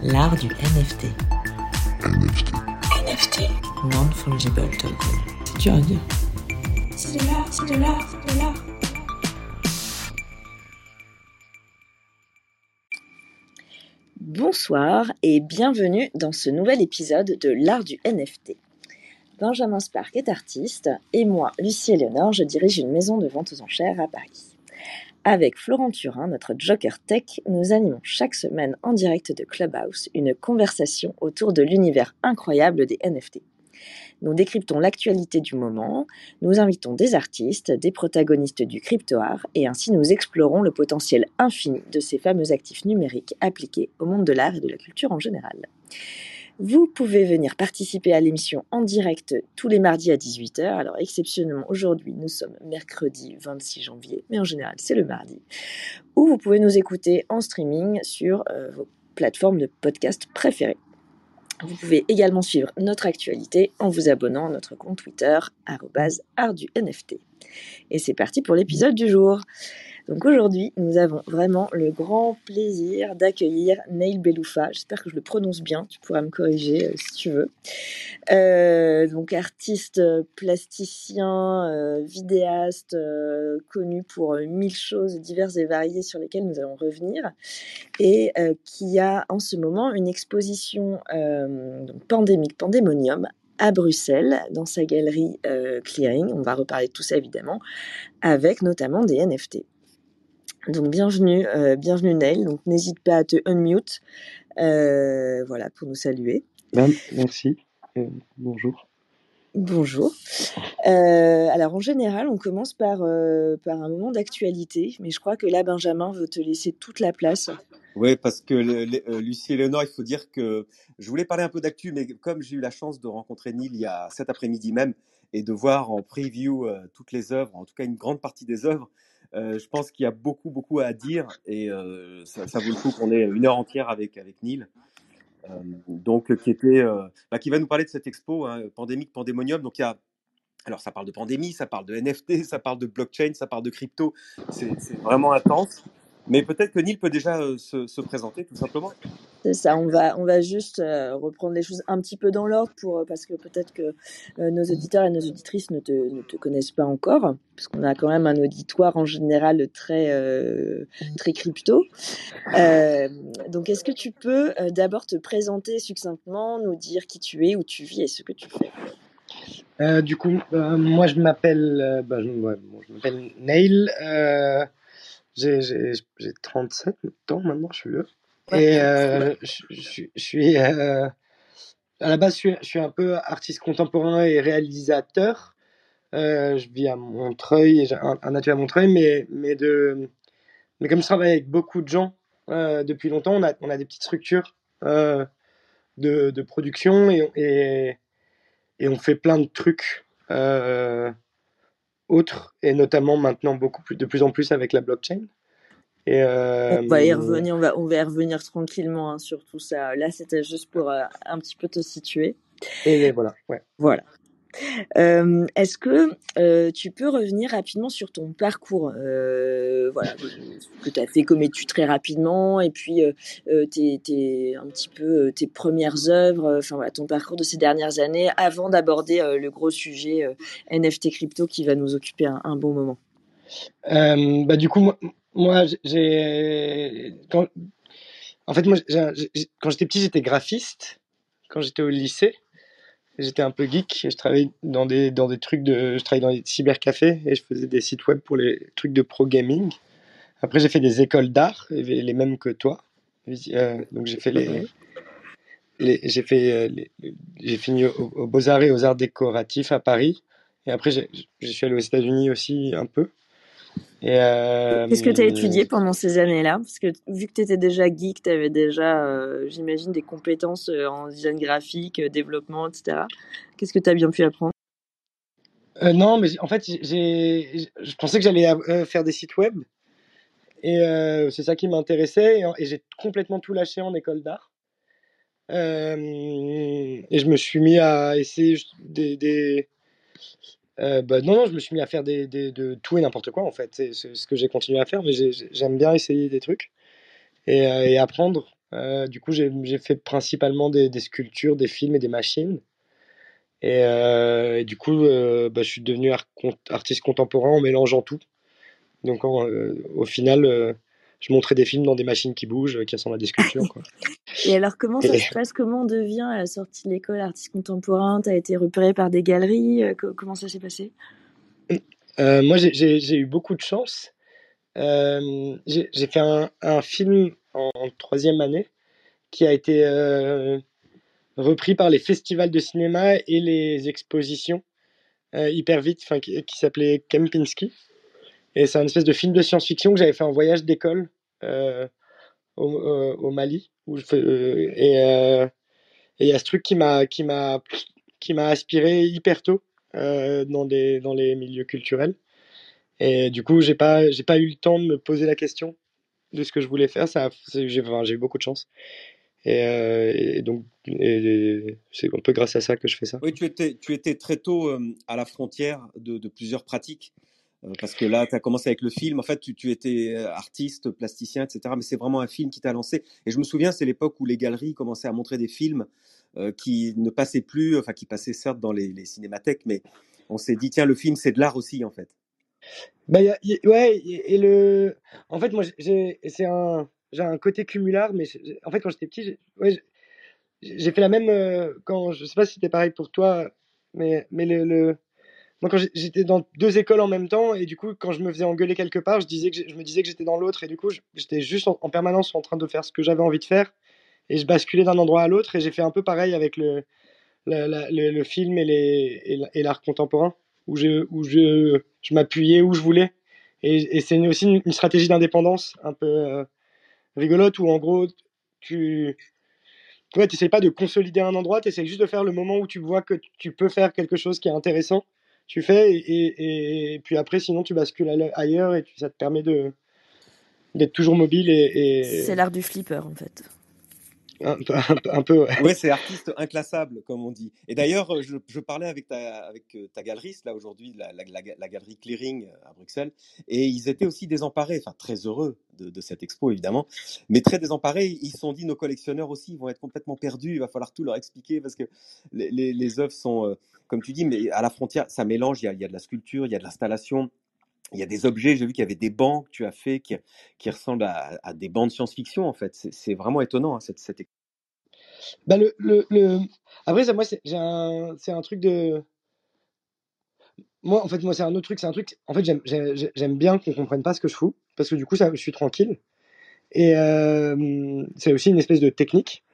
L'art du NFT. NFT. NFT. Non-fungible token. C'est dur à dire. C'est de l'art, c'est de l'art, c'est de l'art. Bonsoir et bienvenue dans ce nouvel épisode de l'art du NFT. Benjamin Spark est artiste et moi, Lucie Eleonore, je dirige une maison de vente aux enchères à Paris. Avec Florent Turin, notre Joker Tech, nous animons chaque semaine en direct de Clubhouse une conversation autour de l'univers incroyable des NFT. Nous décryptons l'actualité du moment, nous invitons des artistes, des protagonistes du crypto-art et ainsi nous explorons le potentiel infini de ces fameux actifs numériques appliqués au monde de l'art et de la culture en général. Vous pouvez venir participer à l'émission en direct tous les mardis à 18h. Alors exceptionnellement aujourd'hui, nous sommes mercredi 26 janvier, mais en général c'est le mardi. Ou vous pouvez nous écouter en streaming sur euh, vos plateformes de podcast préférées. Vous pouvez également suivre notre actualité en vous abonnant à notre compte Twitter, @artdunft. Et c'est parti pour l'épisode du jour. Donc aujourd'hui, nous avons vraiment le grand plaisir d'accueillir Neil Beloufa. J'espère que je le prononce bien, tu pourras me corriger euh, si tu veux. Euh, donc artiste euh, plasticien, vidéaste, connu pour mille choses diverses et variées sur lesquelles nous allons revenir, et qui a en ce moment une exposition pandémique, pandémonium, à Bruxelles, dans sa galerie Clearing. On va reparler de tout ça évidemment, avec notamment des NFT. Donc bienvenue, euh, bienvenue Neil. Donc n'hésite pas à te unmute, euh, voilà, pour nous saluer. Ben, merci. Euh, bonjour. Bonjour. Euh, alors en général, on commence par, euh, par un moment d'actualité, mais je crois que là, Benjamin veut te laisser toute la place. Oui, parce que le- le- Lucie et Léonore, il faut dire que je voulais parler un peu d'actu, mais comme j'ai eu la chance de rencontrer Neil il y a cet après-midi même et de voir en preview euh, toutes les œuvres, en tout cas une grande partie des œuvres, euh, je pense qu'il y a beaucoup, beaucoup à dire et euh, ça, vaut le coup qu'on ait une heure entière avec, avec Neil. Euh, donc, qui était, bah, qui va nous parler de cette expo, hein, pandémique, pandémonium. Donc, il y a alors, ça parle de pandémie, ça parle de NFT, ça parle de blockchain, ça parle de crypto. C'est vraiment intense. Mais peut-être que Neil peut déjà euh, se, se présenter, tout simplement. C'est ça, on va, on va juste euh, reprendre les choses un petit peu dans l'ordre pour, euh, parce que peut-être que euh, nos auditeurs et nos auditrices ne te, ne te connaissent pas encore, parce qu'on a quand même un auditoire en général très, très crypto. Euh, donc, est-ce que tu peux d'abord te présenter succinctement, nous dire qui tu es, où tu vis et ce que tu fais? Euh, du coup, euh, moi je m'appelle euh, bah, je, ouais, bon, je m'appelle Neil. J'ai, j'ai, j'ai 37 ans maintenant, je suis vieux. Et euh, je, je- je suis euh, à la base, je suis, je suis un peu artiste contemporain et réalisateur. Euh, je vis à Montreuil, j'ai un, un atelier à Montreuil, mais, mais, de, mais comme je travaille avec beaucoup de gens depuis longtemps, on a, on a des petites structures de, de production et, et, et on fait plein de trucs autres, et notamment maintenant beaucoup plus, de plus en plus avec la blockchain. Et, euh, On va y revenir, on va, on va y revenir tranquillement hein, sur tout ça. Là, c'était juste pour euh, un petit peu te situer. et voilà, ouais. Voilà. Euh, Est-ce que euh, tu peux revenir rapidement sur ton parcours euh, voilà, ce que tu as fait comme étude très rapidement, et puis tes, un petit peu tes premières œuvres, enfin ton parcours de ces dernières années, avant d'aborder le gros sujet NFT crypto qui va nous occuper un, un bon moment? Bah, du coup, moi, j'ai. En fait, moi, quand j'étais petit, j'étais graphiste. Quand j'étais au lycée, j'étais un peu geek. Je travaillais dans des, dans des trucs de. Je travaillais dans des cybercafés et je faisais des sites web pour les trucs de pro gaming. Après, j'ai fait des écoles d'art, les mêmes que toi. Euh, donc, j'ai fait les. les- j'ai fait euh, j'ai fini au, au Beaux-Arts et aux Arts décoratifs à Paris. Et après, je suis allé aux États-Unis aussi un peu. Euh, Qu'est-ce que tu as étudié pendant ces années-là? Parce que vu que tu étais déjà geek, tu avais déjà, euh, j'imagine, des compétences euh, en design graphique, développement, etc. Qu'est-ce que tu as bien pu apprendre? Euh, non, mais en fait, j'ai- je pensais que j'allais faire des sites web. Et c'est ça qui m'intéressait. Et, j'ai complètement tout lâché en école d'art. Et je me suis mis à essayer des euh, bah, non, non, je me suis mis à faire de tout et n'importe quoi, en fait. C'est ce que j'ai continué à faire, mais j'ai- j'ai- j'aime bien essayer des trucs et, euh, apprendre. Euh, du coup, j'ai fait principalement des, sculptures, des films et des machines. Et, du coup, bah, je suis devenu artiste contemporain en mélangeant tout. Donc, au final, je montrais des films dans des machines qui bougent, euh, qui ressemblent à des sculptures. Quoi. Et alors, comment ça Et- se passe? Comment on devient à la sortie de l'école artiste contemporain? Tu as été repéré par des galeries euh, co- Comment ça s'est passé? Euh, moi, j'ai- eu beaucoup de chance. Euh, j'ai fait un, un film en, en troisième année qui a été euh, repris par les festivals de cinéma et les expositions euh, hyper vite, qui, qui s'appelait Kempinski. Et c'est un espèce de film de science-fiction que j'avais fait en voyage d'école euh, au, euh, au Mali. Euh, et il y a ce truc qui m'a qui aspiré hyper tôt dans les milieux culturels. Et du coup, j'ai pas pas eu le temps de me poser la question de ce que je voulais faire. J'ai eu beaucoup de chance. Et, donc, c'est un peu grâce à ça que je fais ça. Oui, tu étais, très tôt à la frontière de plusieurs pratiques. Euh, parce que là, tu as commencé avec le film. En fait, tu, étais euh, artiste, plasticien, etc. Mais c'est vraiment un film qui t'a lancé. Et je me souviens, c'est l'époque où les galeries commençaient à montrer des films euh, qui ne passaient plus, enfin, qui passaient certes dans les, les cinémathèques, mais on s'est dit, tiens, le film, c'est de l'art aussi, en fait. Bah, ouais, et le. En fait, moi, j'ai un un côté cumulard, mais en fait, quand j'étais petit, j'ai fait la même euh, quand je sais pas si c'était pareil pour toi, mais mais le... moi quand j'étais dans deux écoles en même temps et du coup quand je me faisais engueuler quelque part, je me disais que j'étais dans l'autre et du coup j'étais juste en, en permanence en train de faire ce que j'avais envie de faire et je basculais d'un endroit à l'autre et j'ai fait un peu pareil avec le film et l'art contemporain où je m'appuyais où je voulais et, c'est aussi une, stratégie d'indépendance un peu euh, rigolote où en gros tu tu n'essayes pas de consolider un endroit, tu essayes juste de faire le moment où tu vois que tu peux faire quelque chose qui est intéressant. Tu fais, et, puis après, sinon, tu bascules aille- ailleurs et ça te permet de d'être toujours mobile et- C'est l'art du flipper, en fait. Un, peu- ouais. Ouais, c'est artiste inclassable, comme on dit. Et d'ailleurs, euh, je, parlais avec euh, ta galeriste, là, aujourd'hui, la, galerie Clearing euh, à Bruxelles, et ils étaient aussi désemparés, enfin, très heureux de, cette expo, évidemment, mais très désemparés. Ils se sont dit, nos collectionneurs aussi, vont être complètement perdus, il va falloir tout leur expliquer, parce que les, œuvres sont, comme tu dis, mais à la frontière, ça mélange, il y a de la sculpture, il y a de l'installation, il y a des objets, j'ai vu qu'il y avait des bancs que tu as fait qui, ressemblent à, des bancs de science-fiction, en fait. C'est vraiment étonnant, hein, cette, cette Bah, le, le, le... Après, ça, moi, c'est un, un truc de. Moi, en fait, moi, c'est un autre truc. C'est un truc. En fait, j'aime j'ai- j'ai- j'aime bien qu'on comprenne pas ce que je fous, parce que du coup, ça, je suis tranquille. Et euh, c'est aussi une espèce de technique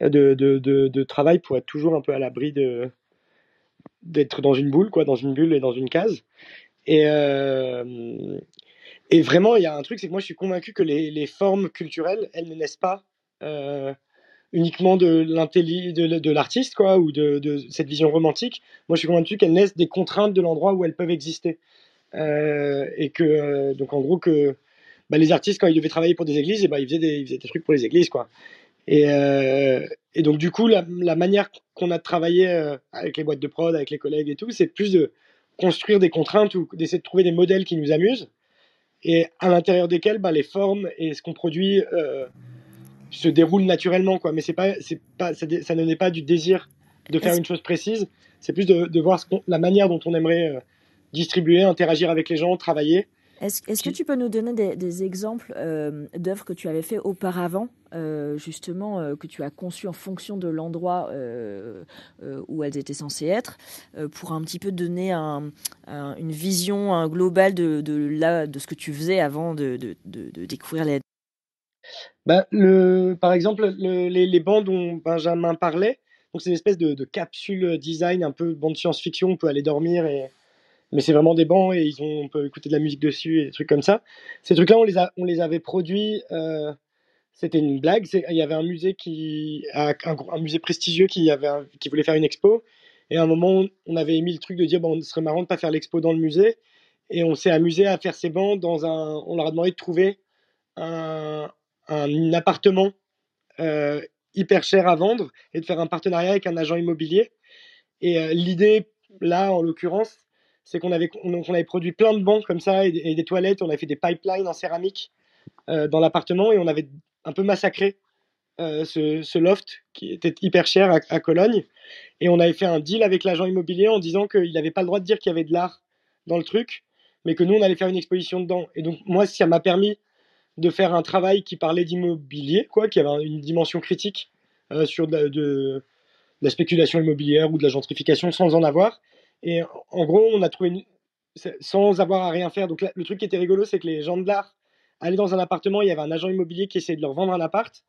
de, de, de, de travail pour être toujours un peu à l'abri de d'être dans une boule, quoi, dans une bulle et dans une case. Et, vraiment, il y a un truc, c'est que moi, je suis convaincu que les, formes culturelles, elles ne naissent pas uniquement de l'artiste, quoi, ou de, cette vision romantique. Moi, je suis convaincu qu'elles naissent des contraintes de l'endroit où elles peuvent exister. Et que, donc, en gros, que bah, les artistes, quand ils devaient travailler pour des églises, et bah, ils, faisaient des, ils faisaient des trucs pour les églises, quoi. Et, donc, du coup, la, la manière qu'on a de travailler avec les boîtes de prod, avec les collègues et tout, c'est plus de construire des contraintes ou d'essayer de trouver des modèles qui nous amusent et à l'intérieur desquels bah, les formes et ce qu'on produit euh, se déroulent naturellement. Quoi. Mais c'est pas, c'est pas, ça, ça ne naît pas du désir de faire une chose précise, c'est plus de, de voir ce la manière dont on aimerait euh, distribuer, interagir avec les gens, travailler. Est-ce que tu peux nous donner des, des exemples euh, d'œuvres que tu avais fait auparavant, euh, justement, euh, que tu as conçues en fonction de l'endroit euh, euh, où elles étaient censées être, euh, pour un petit peu donner un- un- une vision un globale de, de, là, de ce que tu faisais avant de, de, de- de découvrir les... Bah, le, par exemple, le- les, les bancs dont Benjamin parlait, donc c'est une espèce de, de capsule design, un peu bande science-fiction, on peut aller dormir, et, mais c'est vraiment des bancs et ils ont, on peut écouter de la musique dessus et des trucs comme ça. Ces trucs-là, on les, a, on les avait produits, euh, c'était une blague, il y avait un musée, qui, un, un musée prestigieux qui, avait qui voulait faire une expo, et à un moment, on avait émis le truc de dire, bon, ce serait marrant de pas faire l'expo dans le musée, et on s'est amusé à faire ces bancs dans un, on leur a demandé de trouver un, un appartement euh, hyper cher à vendre et de faire un partenariat avec un agent immobilier. Et euh, l'idée, là, en l'occurrence, c'est qu'on avait, on, avait produit plein de bancs comme ça et, des- et des toilettes. On avait fait des pipelines en céramique euh, dans l'appartement et on avait un peu massacré euh, ce, loft qui était hyper cher à, Cologne. Et on avait fait un deal avec l'agent immobilier en disant qu'il n'avait pas le droit de dire qu'il y avait de l'art dans le truc, mais que nous, on allait faire une exposition dedans. Et donc, moi, ça m'a permis de faire un travail qui parlait d'immobilier, quoi, qui avait une dimension critique euh, sur de la spéculation immobilière ou de la gentrification sans en avoir. Et en gros, on a trouvé une- sans avoir à rien faire. Donc là, le truc qui était rigolo, c'est que les gens de l'art allaient dans un appartement, il y avait un agent immobilier qui essayait de leur vendre un appart.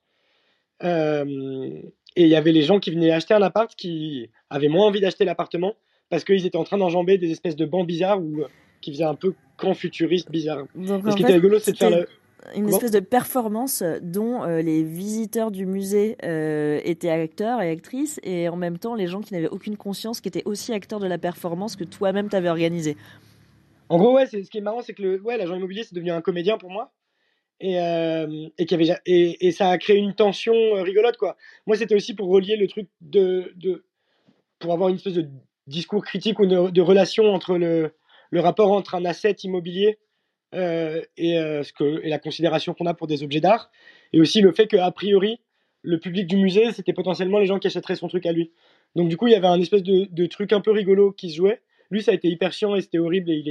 Euh, et il y avait les gens qui venaient acheter un appart qui avaient moins envie d'acheter l'appartement parce qu'ils étaient en train d'enjamber des espèces de bancs bizarres ou euh, qui faisaient un peu camp futuriste bizarre. Donc, ce qui fait, était rigolo, c'est de faire le. Une espèce de performance dont euh, les visiteurs du musée euh, étaient acteurs et actrices et en même temps les gens qui n'avaient aucune conscience qui étaient aussi acteurs de la performance que toi-même t'avais organisée. En gros, ouais, ce qui est marrant, c'est que le, ouais, l'agent immobilier, c'est devenu un comédien pour moi. Et, euh, et, qu'il y avait, et, et ça a créé une tension euh, rigolote, quoi. Moi, c'était aussi pour relier le truc de, de. pour avoir une espèce de discours critique ou de, de relation entre le, le rapport entre un asset immobilier euh, et, euh, et la considération qu'on a pour des objets d'art. Et aussi le fait qu'a priori, le public du musée, c'était potentiellement les gens qui achèteraient son truc à lui. Donc, du coup, il y avait un espèce de, truc un peu rigolo qui se jouait. Lui, ça a été hyper chiant et c'était horrible et il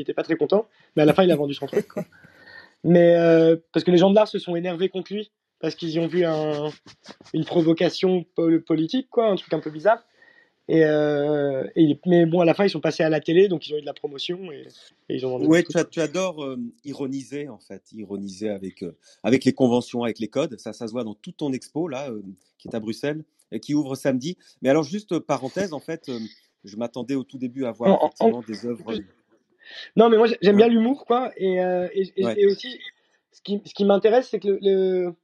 était, pas très content. Mais à la fin, il a vendu son truc. Mais euh, parce que les gens de l'art se sont énervés contre lui parce qu'ils y ont vu un, une provocation pol- politique, quoi, un truc un peu bizarre. Et, euh, et mais bon, à la fin, ils sont passés à la télé, donc ils ont eu de la promotion et, et ils ont. Ouais, tu, tu adores euh, ironiser en fait, ironiser avec euh, avec les conventions, avec les codes. Ça, ça se voit dans toute ton expo là, qui est à Bruxelles et qui ouvre samedi. Mais alors juste parenthèse, en fait, je m'attendais au tout début à voir En- en- effectivement des œuvres. Non, mais moi j'ai- j'aime bien l'humour, quoi. Et, et, et- Ouais. et aussi, ce qui, ce qui m'intéresse, c'est que le. le-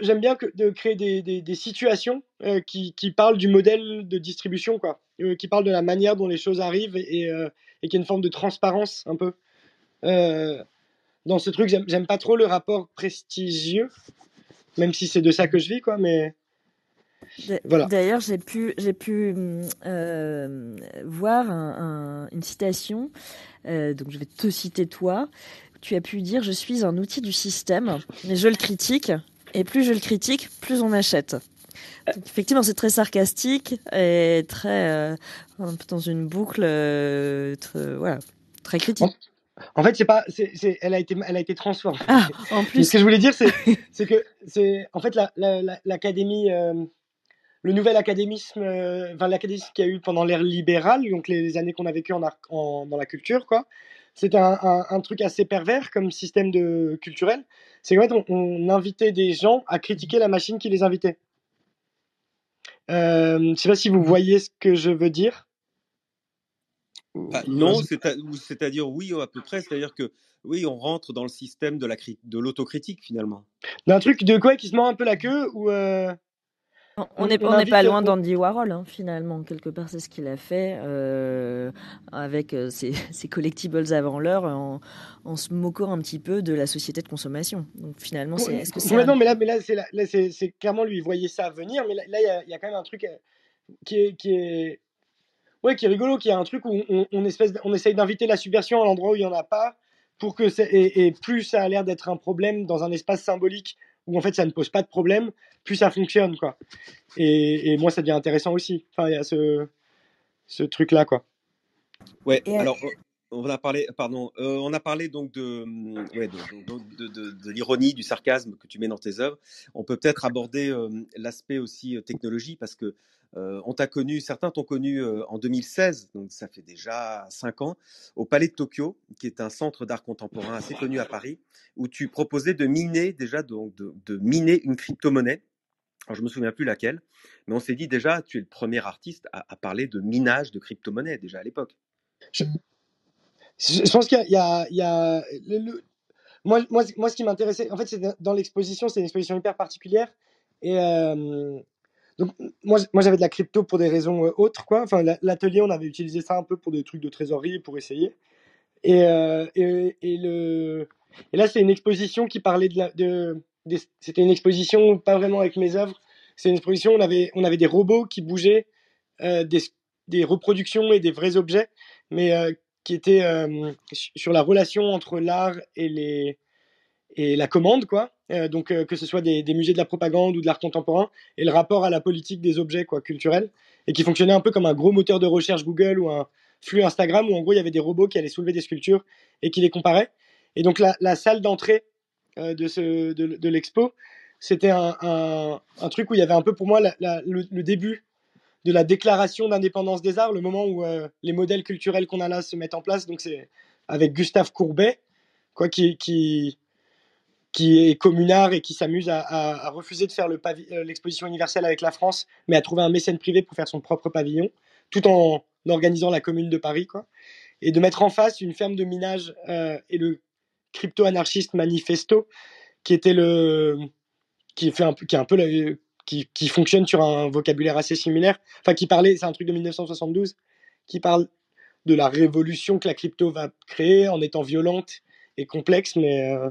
J'aime bien que, de créer des, des, des situations euh, qui, qui parlent du modèle de distribution, quoi. Euh, qui parlent de la manière dont les choses arrivent et, et, euh, et qu'il y a une forme de transparence, un peu. Dans ce truc, j'aime pas trop le rapport prestigieux, même si c'est de ça que je vis, quoi. Mais Voilà. D'ailleurs, j'ai pu, j'ai pu euh, voir un- un- une citation, euh, donc je vais te citer toi. Tu as pu dire Je suis un outil du système, mais je le critique, et plus je le critique, plus on achète. Donc, effectivement, c'est très sarcastique et très euh, un peu dans une boucle, euh, très- voilà, très critique. en fait, c'est pas, c'est, c'est- elle a été, elle a été transformée. Ah, en Mais plus, ce que je voulais dire, c'est, que c'est en fait la- la- la- l'académie, euh, le nouvel académisme, euh, enfin l'académisme qu'il y a eu pendant l'ère libérale, donc les, les années qu'on a vécues en, en- dans la culture, quoi. C'était un, un- un truc assez pervers comme système de culturel. C'est qu'en fait, on, on invitait des gens à critiquer la machine qui les invitait. Euh, je sais pas si vous voyez ce que je veux dire. Ah, non, c'est c'est-à-dire oui, à peu près. C'est-à-dire que oui, on rentre dans le système de la cri- de l'autocritique finalement. D'un truc de quoi qui se mord un peu la queue ou euh, on n'est on on n'est pas loin d'Andy Warhol, hein, finalement. Quelque part, c'est ce qu'il a fait euh, avec euh, ses, ses collectibles avant l'heure, en, en se moquant un petit peu de la société de consommation. Donc finalement, c'est, est-ce que c'est Ouais, un- non, mais là, mais là, c'est, là, là, c'est, c'est clairement lui, il voyait ça venir, mais là, il y a, y quand même un truc euh, qui est, qui est, ouais, qui est rigolo, qui est un truc où on, on, espèce, on essaye d'inviter la subversion à l'endroit où il n'y en a pas, pour que c'est, et, et plus ça a l'air d'être un problème dans un espace symbolique où en fait ça ne pose pas de problème, plus ça fonctionne, quoi. Et, et moi, ça devient intéressant aussi. Enfin, il y a ce, ce truc-là, quoi. Ouais. Et, euh, alors. On a parlé, pardon, euh, on a parlé donc de, ouais, de, l'ironie, du sarcasme que tu mets dans tes œuvres. On peut peut-être aborder euh, l'aspect aussi euh, technologie parce que on t'a connu, certains t'ont connu en 2016, donc ça fait déjà cinq ans, au Palais de Tokyo, qui est un centre d'art contemporain assez connu à Paris, où tu proposais de miner déjà donc de, miner une crypto-monnaie. Alors je me souviens plus laquelle, mais on s'est dit déjà, tu es le premier artiste à, parler de minage de crypto-monnaie déjà à l'époque. Je pense qu'il y a, il y a, moi, moi, moi, ce qui m'intéressait, en fait, c'est dans l'exposition, c'est une exposition hyper particulière. Et euh, donc, moi, moi j'avais de la crypto pour des raisons euh, autres, quoi. Enfin, la- l'atelier, on avait utilisé ça un peu pour des trucs de trésorerie, pour essayer. Et, euh, et, le, et là, c'est une exposition qui parlait de de, c'était une exposition pas vraiment avec mes œuvres. C'est une exposition, on avait, on avait des robots qui bougeaient, des, des reproductions et des vrais objets, mais qui étaient euh, sur la relation entre l'art et les, et la commande, quoi. Donc, que ce soit des, musées de la propagande ou de l'art contemporain, et le rapport à la politique des objets quoi, culturels, et qui fonctionnait un peu comme un gros moteur de recherche Google ou un flux Instagram, où en gros, il y avait des robots qui allaient soulever des sculptures et qui les comparaient. Et donc, la, salle d'entrée de, ce, de, l'expo, c'était un, un, truc où il y avait un peu pour moi le début de la déclaration d'indépendance des arts, le moment où euh, les modèles culturels qu'on a là se mettent en place. Donc c'est avec Gustave Courbet, quoi, qui, qui, est communard et qui s'amuse à, refuser de faire euh, l'exposition universelle avec la France, mais à trouver un mécène privé pour faire son propre pavillon, tout en organisant la commune de Paris, quoi. Et de mettre en face une ferme de minage euh, et le crypto-anarchiste Manifesto, qui était le, qui fait un peu, qui est un peu qui, qui fonctionne sur un vocabulaire assez similaire. Enfin, qui parlait, c'est un truc de 1972, qui parle de la révolution que la crypto va créer en étant violente et complexe, mais euh,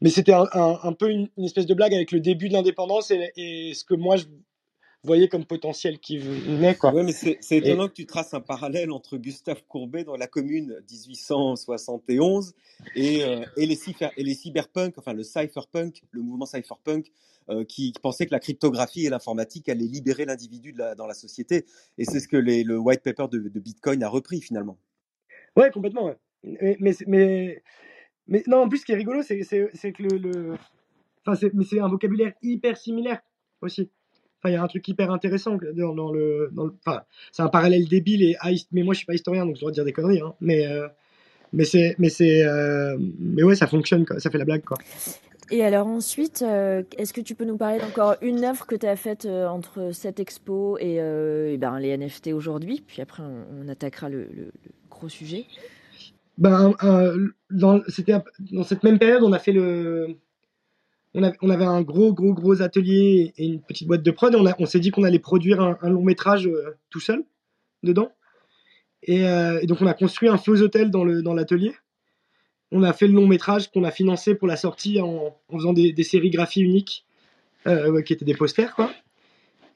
mais c'était un, un, un peu une, une espèce de blague avec le début de l'indépendance et, et ce que moi je voyais comme potentiel qui venait quoi. Ouais, mais c'est c'est Et étonnant que tu traces un parallèle entre Gustave Courbet dans la commune 1871 et, euh, et, les, cypher, et les cyberpunk, enfin le cypherpunk, le mouvement cypherpunk, qui, qui pensait que la cryptographie et l'informatique allaient libérer l'individu dans la société. Et c'est ce que le white paper de, Bitcoin a repris finalement. ouais, complètement. Mais, non, en plus ce qui est rigolo, c'est que le, enfin c'est un vocabulaire hyper similaire aussi. Enfin, il y a un truc hyper intéressant dans, le, enfin, c'est un parallèle débile et mais moi je suis pas historien donc je dois dire des conneries, hein. Mais euh, mais c'est mais c'est euh, mais ouais, ça fonctionne ça fait la blague quoi. Et alors ensuite, euh, est-ce que tu peux nous parler d'encore une œuvre que tu as faite euh, entre cette expo et, euh, ben, les NFT aujourd'hui? Puis après, on, attaquera le, gros sujet. Ben, dans, dans cette même période, on a fait le, on, avait un gros, gros, gros atelier et une petite boîte de prod. On, s'est dit qu'on allait produire un, long métrage tout seul dedans. Et, et donc on a construit un faux hôtel dans l'atelier. On a fait le long métrage qu'on a financé pour la sortie en, faisant des, des sérigraphies uniques euh, qui étaient des posters quoi.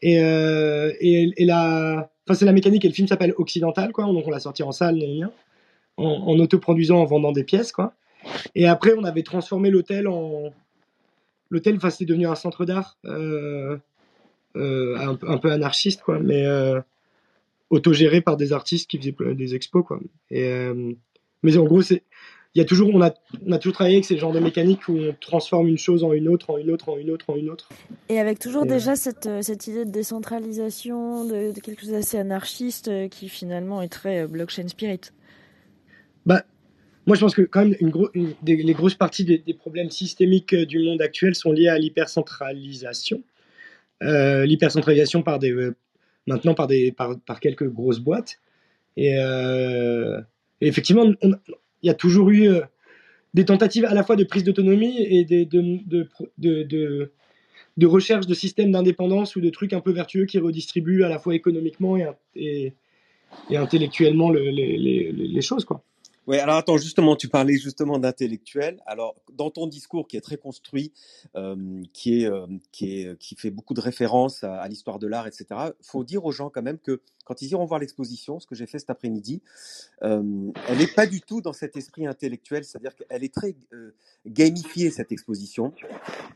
Et, euh, et, la, enfin c'est la mécanique et le film s'appelle Occidental quoi. Donc on l'a sorti en salle, en, en autoproduisant, en vendant des pièces quoi. Et après on avait transformé l'hôtel en l'hôtel, enfin devenu un centre d'art euh, un, peu- anarchiste quoi, mais autogéré par des artistes qui faisaient des expos quoi. Et mais en gros c'est il y a toujours on a on a toujours travaillé avec ces genres de mécaniques où on transforme une chose en une autre, en une autre, en une autre, en une autre. Et avec toujours Et, euh, déjà cette, euh, cette idée de décentralisation, de, de quelque chose d'assez anarchiste euh, qui finalement est très blockchain spirit. Bah, moi, je pense que quand même, une gros- une des, les grosses parties des, des problèmes systémiques du monde actuel sont liées à l'hypercentralisation. Euh, l'hypercentralisation par des, euh, maintenant par, des, par, par quelques grosses boîtes. Et, euh, et effectivement, on- il y a toujours eu euh, des tentatives à la fois de prise d'autonomie et de, recherche de systèmes d'indépendance ou de trucs un peu vertueux qui redistribuent à la fois économiquement et, intellectuellement le- les, choses. Ouais, alors attends, justement, tu parlais justement d'intellectuel. Alors, dans ton discours qui est très construit, euh, qui, est, euh, qui, est, qui fait beaucoup de références à, l'histoire de l'art, etc., faut dire aux gens quand même que quand ils iront voir l'exposition, ce que j'ai fait cet après-midi, euh, elle n'est pas du tout dans cet esprit intellectuel, c'est-à-dire qu'elle est très euh, gamifiée, cette exposition.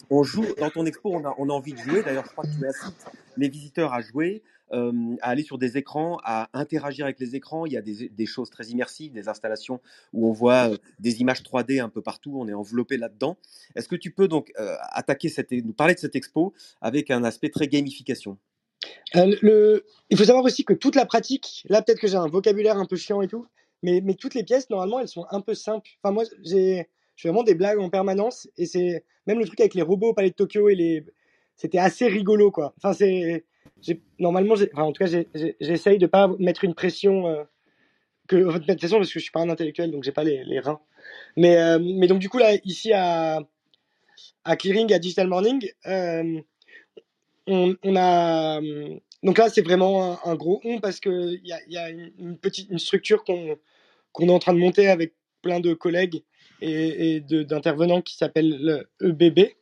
On joue, dans ton expo, on a, on a envie de jouer. D'ailleurs, je crois que tu incites les visiteurs à jouer, euh, à aller sur des écrans, à interagir avec les écrans. Il y a des, choses très immersives, des installations où on voit euh, des images 3D un peu partout, on est enveloppé là-dedans. Est-ce que tu peux donc euh, attaquer cette, nous parler de cette expo avec un aspect très gamification? Il faut savoir aussi que toute la pratique, là peut-être que j'ai un vocabulaire un peu chiant et tout, mais, toutes les pièces, normalement, elles sont un peu simples. Enfin, moi, j'ai je fais vraiment des blagues en permanence, et c'est même le truc avec les robots au Palais de Tokyo, les... c'était assez rigolo, quoi. Enfin, c'est... Normalement, en tout cas, j'essaye de pas mettre une pression... Euh... Que, de toute façon, parce que je suis pas un intellectuel, donc j'ai pas les, reins. Mais, euh, mais donc, du coup, là, ici, à, à Clearing, à Digital Morning, euh, on, a donc là c'est vraiment un, gros on parce que il y a, y a une, petite une structure qu'on qu'on est en train de monter avec plein de collègues et, et d'intervenants qui s'appelle le EBB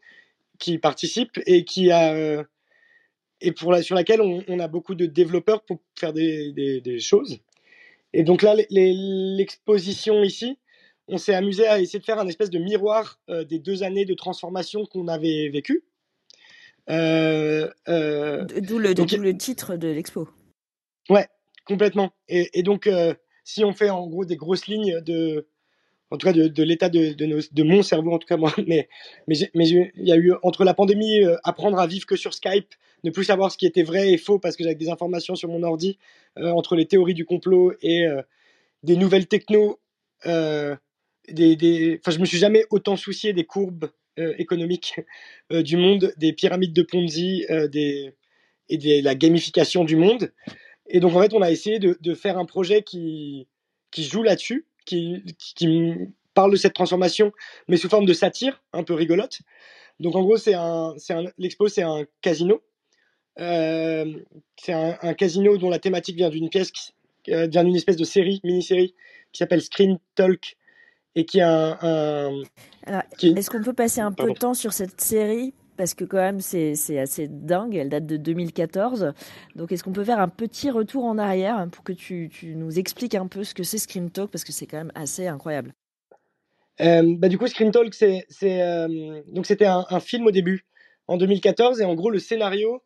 qui participent et qui a euh, et pour la sur laquelle on, on a beaucoup de développeurs pour faire des, des, des choses et donc là l'exposition ici on s'est amusé à essayer de faire un espèce de miroir euh, des deux années de transformation qu'on avait vécues. Euh, euh, D'où le, titre de l'expo. Ouais, complètement. Et, et donc, euh, si on fait en gros des grosses lignes de, en tout cas de, de l'état de, de, nos- de mon cerveau, en tout cas moi, mais il y a eu entre la pandémie, euh, apprendre à vivre que sur Skype, ne plus savoir ce qui était vrai et faux parce que j'avais des informations sur mon ordi, euh, entre les théories du complot et euh, des nouvelles techno, euh, des, des, enfin je me suis jamais autant soucié des courbes économiques du monde, des pyramides de Ponzi, et de la gamification du monde. Et donc, en fait, on a essayé de, faire un projet qui, joue là-dessus, qui, parle de cette transformation, mais sous forme de satire, un peu rigolote. Donc, en gros, c'est un, un, l'expo, c'est un casino. Euh, c'est un, un casino dont la thématique vient d'une pièce, euh, vient d'une espèce de série, mini-série, qui s'appelle Screen Talk, et qui a un. un- Alors, qui- Est-ce qu'on peut passer un peu de temps sur cette série? Parce que quand même, c'est c'est assez dingue. Elle date de 2014. Donc, est-ce qu'on peut faire un petit retour en arrière pour que tu, tu nous expliques un peu ce que c'est Scream Talk? Parce que c'est quand même assez incroyable. Euh, bah, du coup, Screen Talk, c'est, c'est, euh, donc c'était un, un film au début, en 2014, et en gros, le scénario,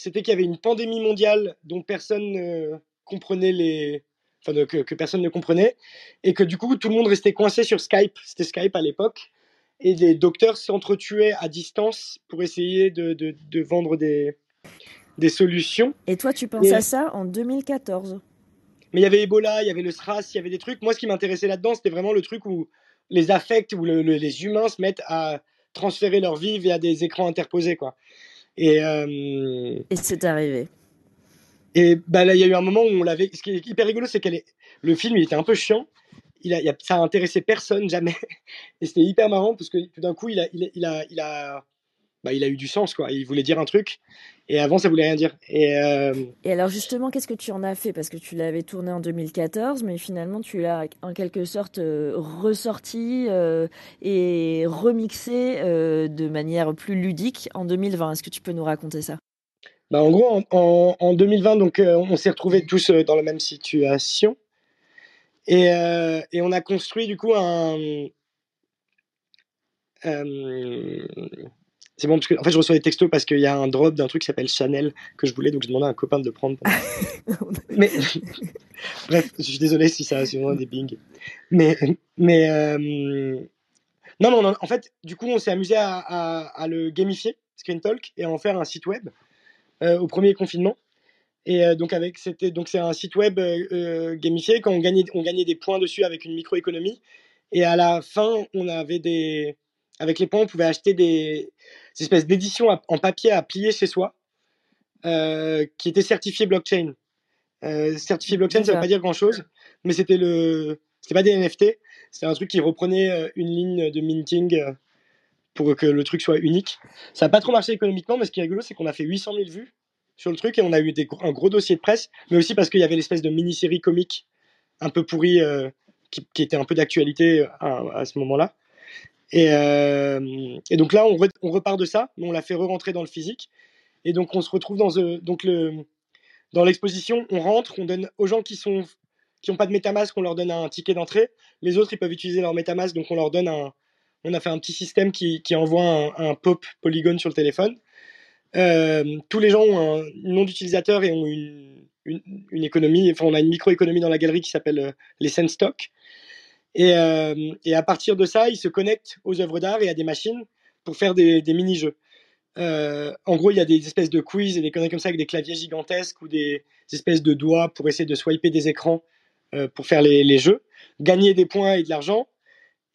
c'était qu'il y avait une pandémie mondiale dont personne ne comprenait les, enfin, que, que personne ne comprenait, et que du coup, tout le monde restait coincé sur Skype. C'était Skype à l'époque, et les docteurs s'entretuaient à distance pour essayer de, de, de vendre des, des solutions. Et toi, tu penses Et- à ça en 2014 Mais il y avait Ebola, il y avait le SRAS, il y avait des trucs. Moi, ce qui m'intéressait là-dedans, c'était vraiment le truc où les affects, où le- le- les humains se mettent à transférer leur vie via des écrans interposés, quoi. Et, euh, Et c'est arrivé. et bah, là, il y a eu un moment où on l'avait. Ce qui est hyper rigolo, c'est que le film, il était un peu chiant. Il a, il a- ça a intéressé personne, jamais. Et c'était hyper marrant parce que tout d'un coup, il a, il a, il a, il a, bah, il a eu du sens, quoi. Il voulait dire un truc. Et avant, ça voulait rien dire. Et, euh, Et alors justement, qu'est-ce que tu en as fait? Parce que tu l'avais tourné en 2014, mais finalement tu l'as en quelque sorte euh, ressorti euh, et remixé de manière plus ludique en 2020. Est-ce que tu peux nous raconter ça? Bah, en gros, en, en- en 2020, donc, on s'est retrouvés tous dans la même situation. Et, et on a construit, du coup, un. euh, c'est bon, parce que en fait, je reçois des textos parce qu'il y a un drop d'un truc qui s'appelle Chanel que je voulais, donc j'ai demandé à un copain de le prendre. Mais bref, je suis désolé si ça a des bings. Mais mais euh, non, non, non, en fait, du coup, on s'est amusé à, à, à le gamifier, Screen Talk, et à en faire un site web euh, au premier confinement. Et euh, donc avec c'était donc c'est un site web gamifié quand on gagnait on gagnait des points dessus avec une microéconomie. Et à la fin, on avait des avec les points, on pouvait acheter des, des espèces d'éditions en papier à plier chez soi, euh, qui étaient certifiées blockchain. Euh, certifié blockchain, ça veut D'accord. pas dire grand chose, mais c'était le, c'était pas des NFT, c'était un truc qui reprenait euh, une ligne de minting euh, pour que le truc soit unique. Ça a pas trop marché économiquement, mais ce qui est rigolo, c'est qu'on a fait 800 000 vues sur le truc et on a eu des, un gros dossier de presse, mais aussi parce qu'il y avait l'espèce de mini-série comique un peu pourrie euh, qui, qui était un peu d'actualité à, à ce moment-là. Et, euh, et donc là, on, re- on repart de ça, on l'a fait re-rentrer dans le physique. Et donc on se retrouve dans, euh, le, l'exposition, on rentre, on donne aux gens qui sont qui n'ont pas de MetaMask, on leur donne un ticket d'entrée. Les autres, ils peuvent utiliser leur MetaMask, donc on leur donne un. On a fait un petit système qui, qui envoie un, pop polygone sur le téléphone. Euh, tous les gens ont un nom d'utilisateur et ont une, une, économie. Enfin, on a une microéconomie dans la galerie qui s'appelle les Senstock. Et, euh, et à partir de ça, ils se connectent aux œuvres d'art et à des machines pour faire des, des mini-jeux. Euh, en gros, il y a des espèces de quiz et des conneries comme ça avec des claviers gigantesques ou des, des espèces de doigts pour essayer de swiper des écrans euh, pour faire les, les jeux, gagner des points et de l'argent,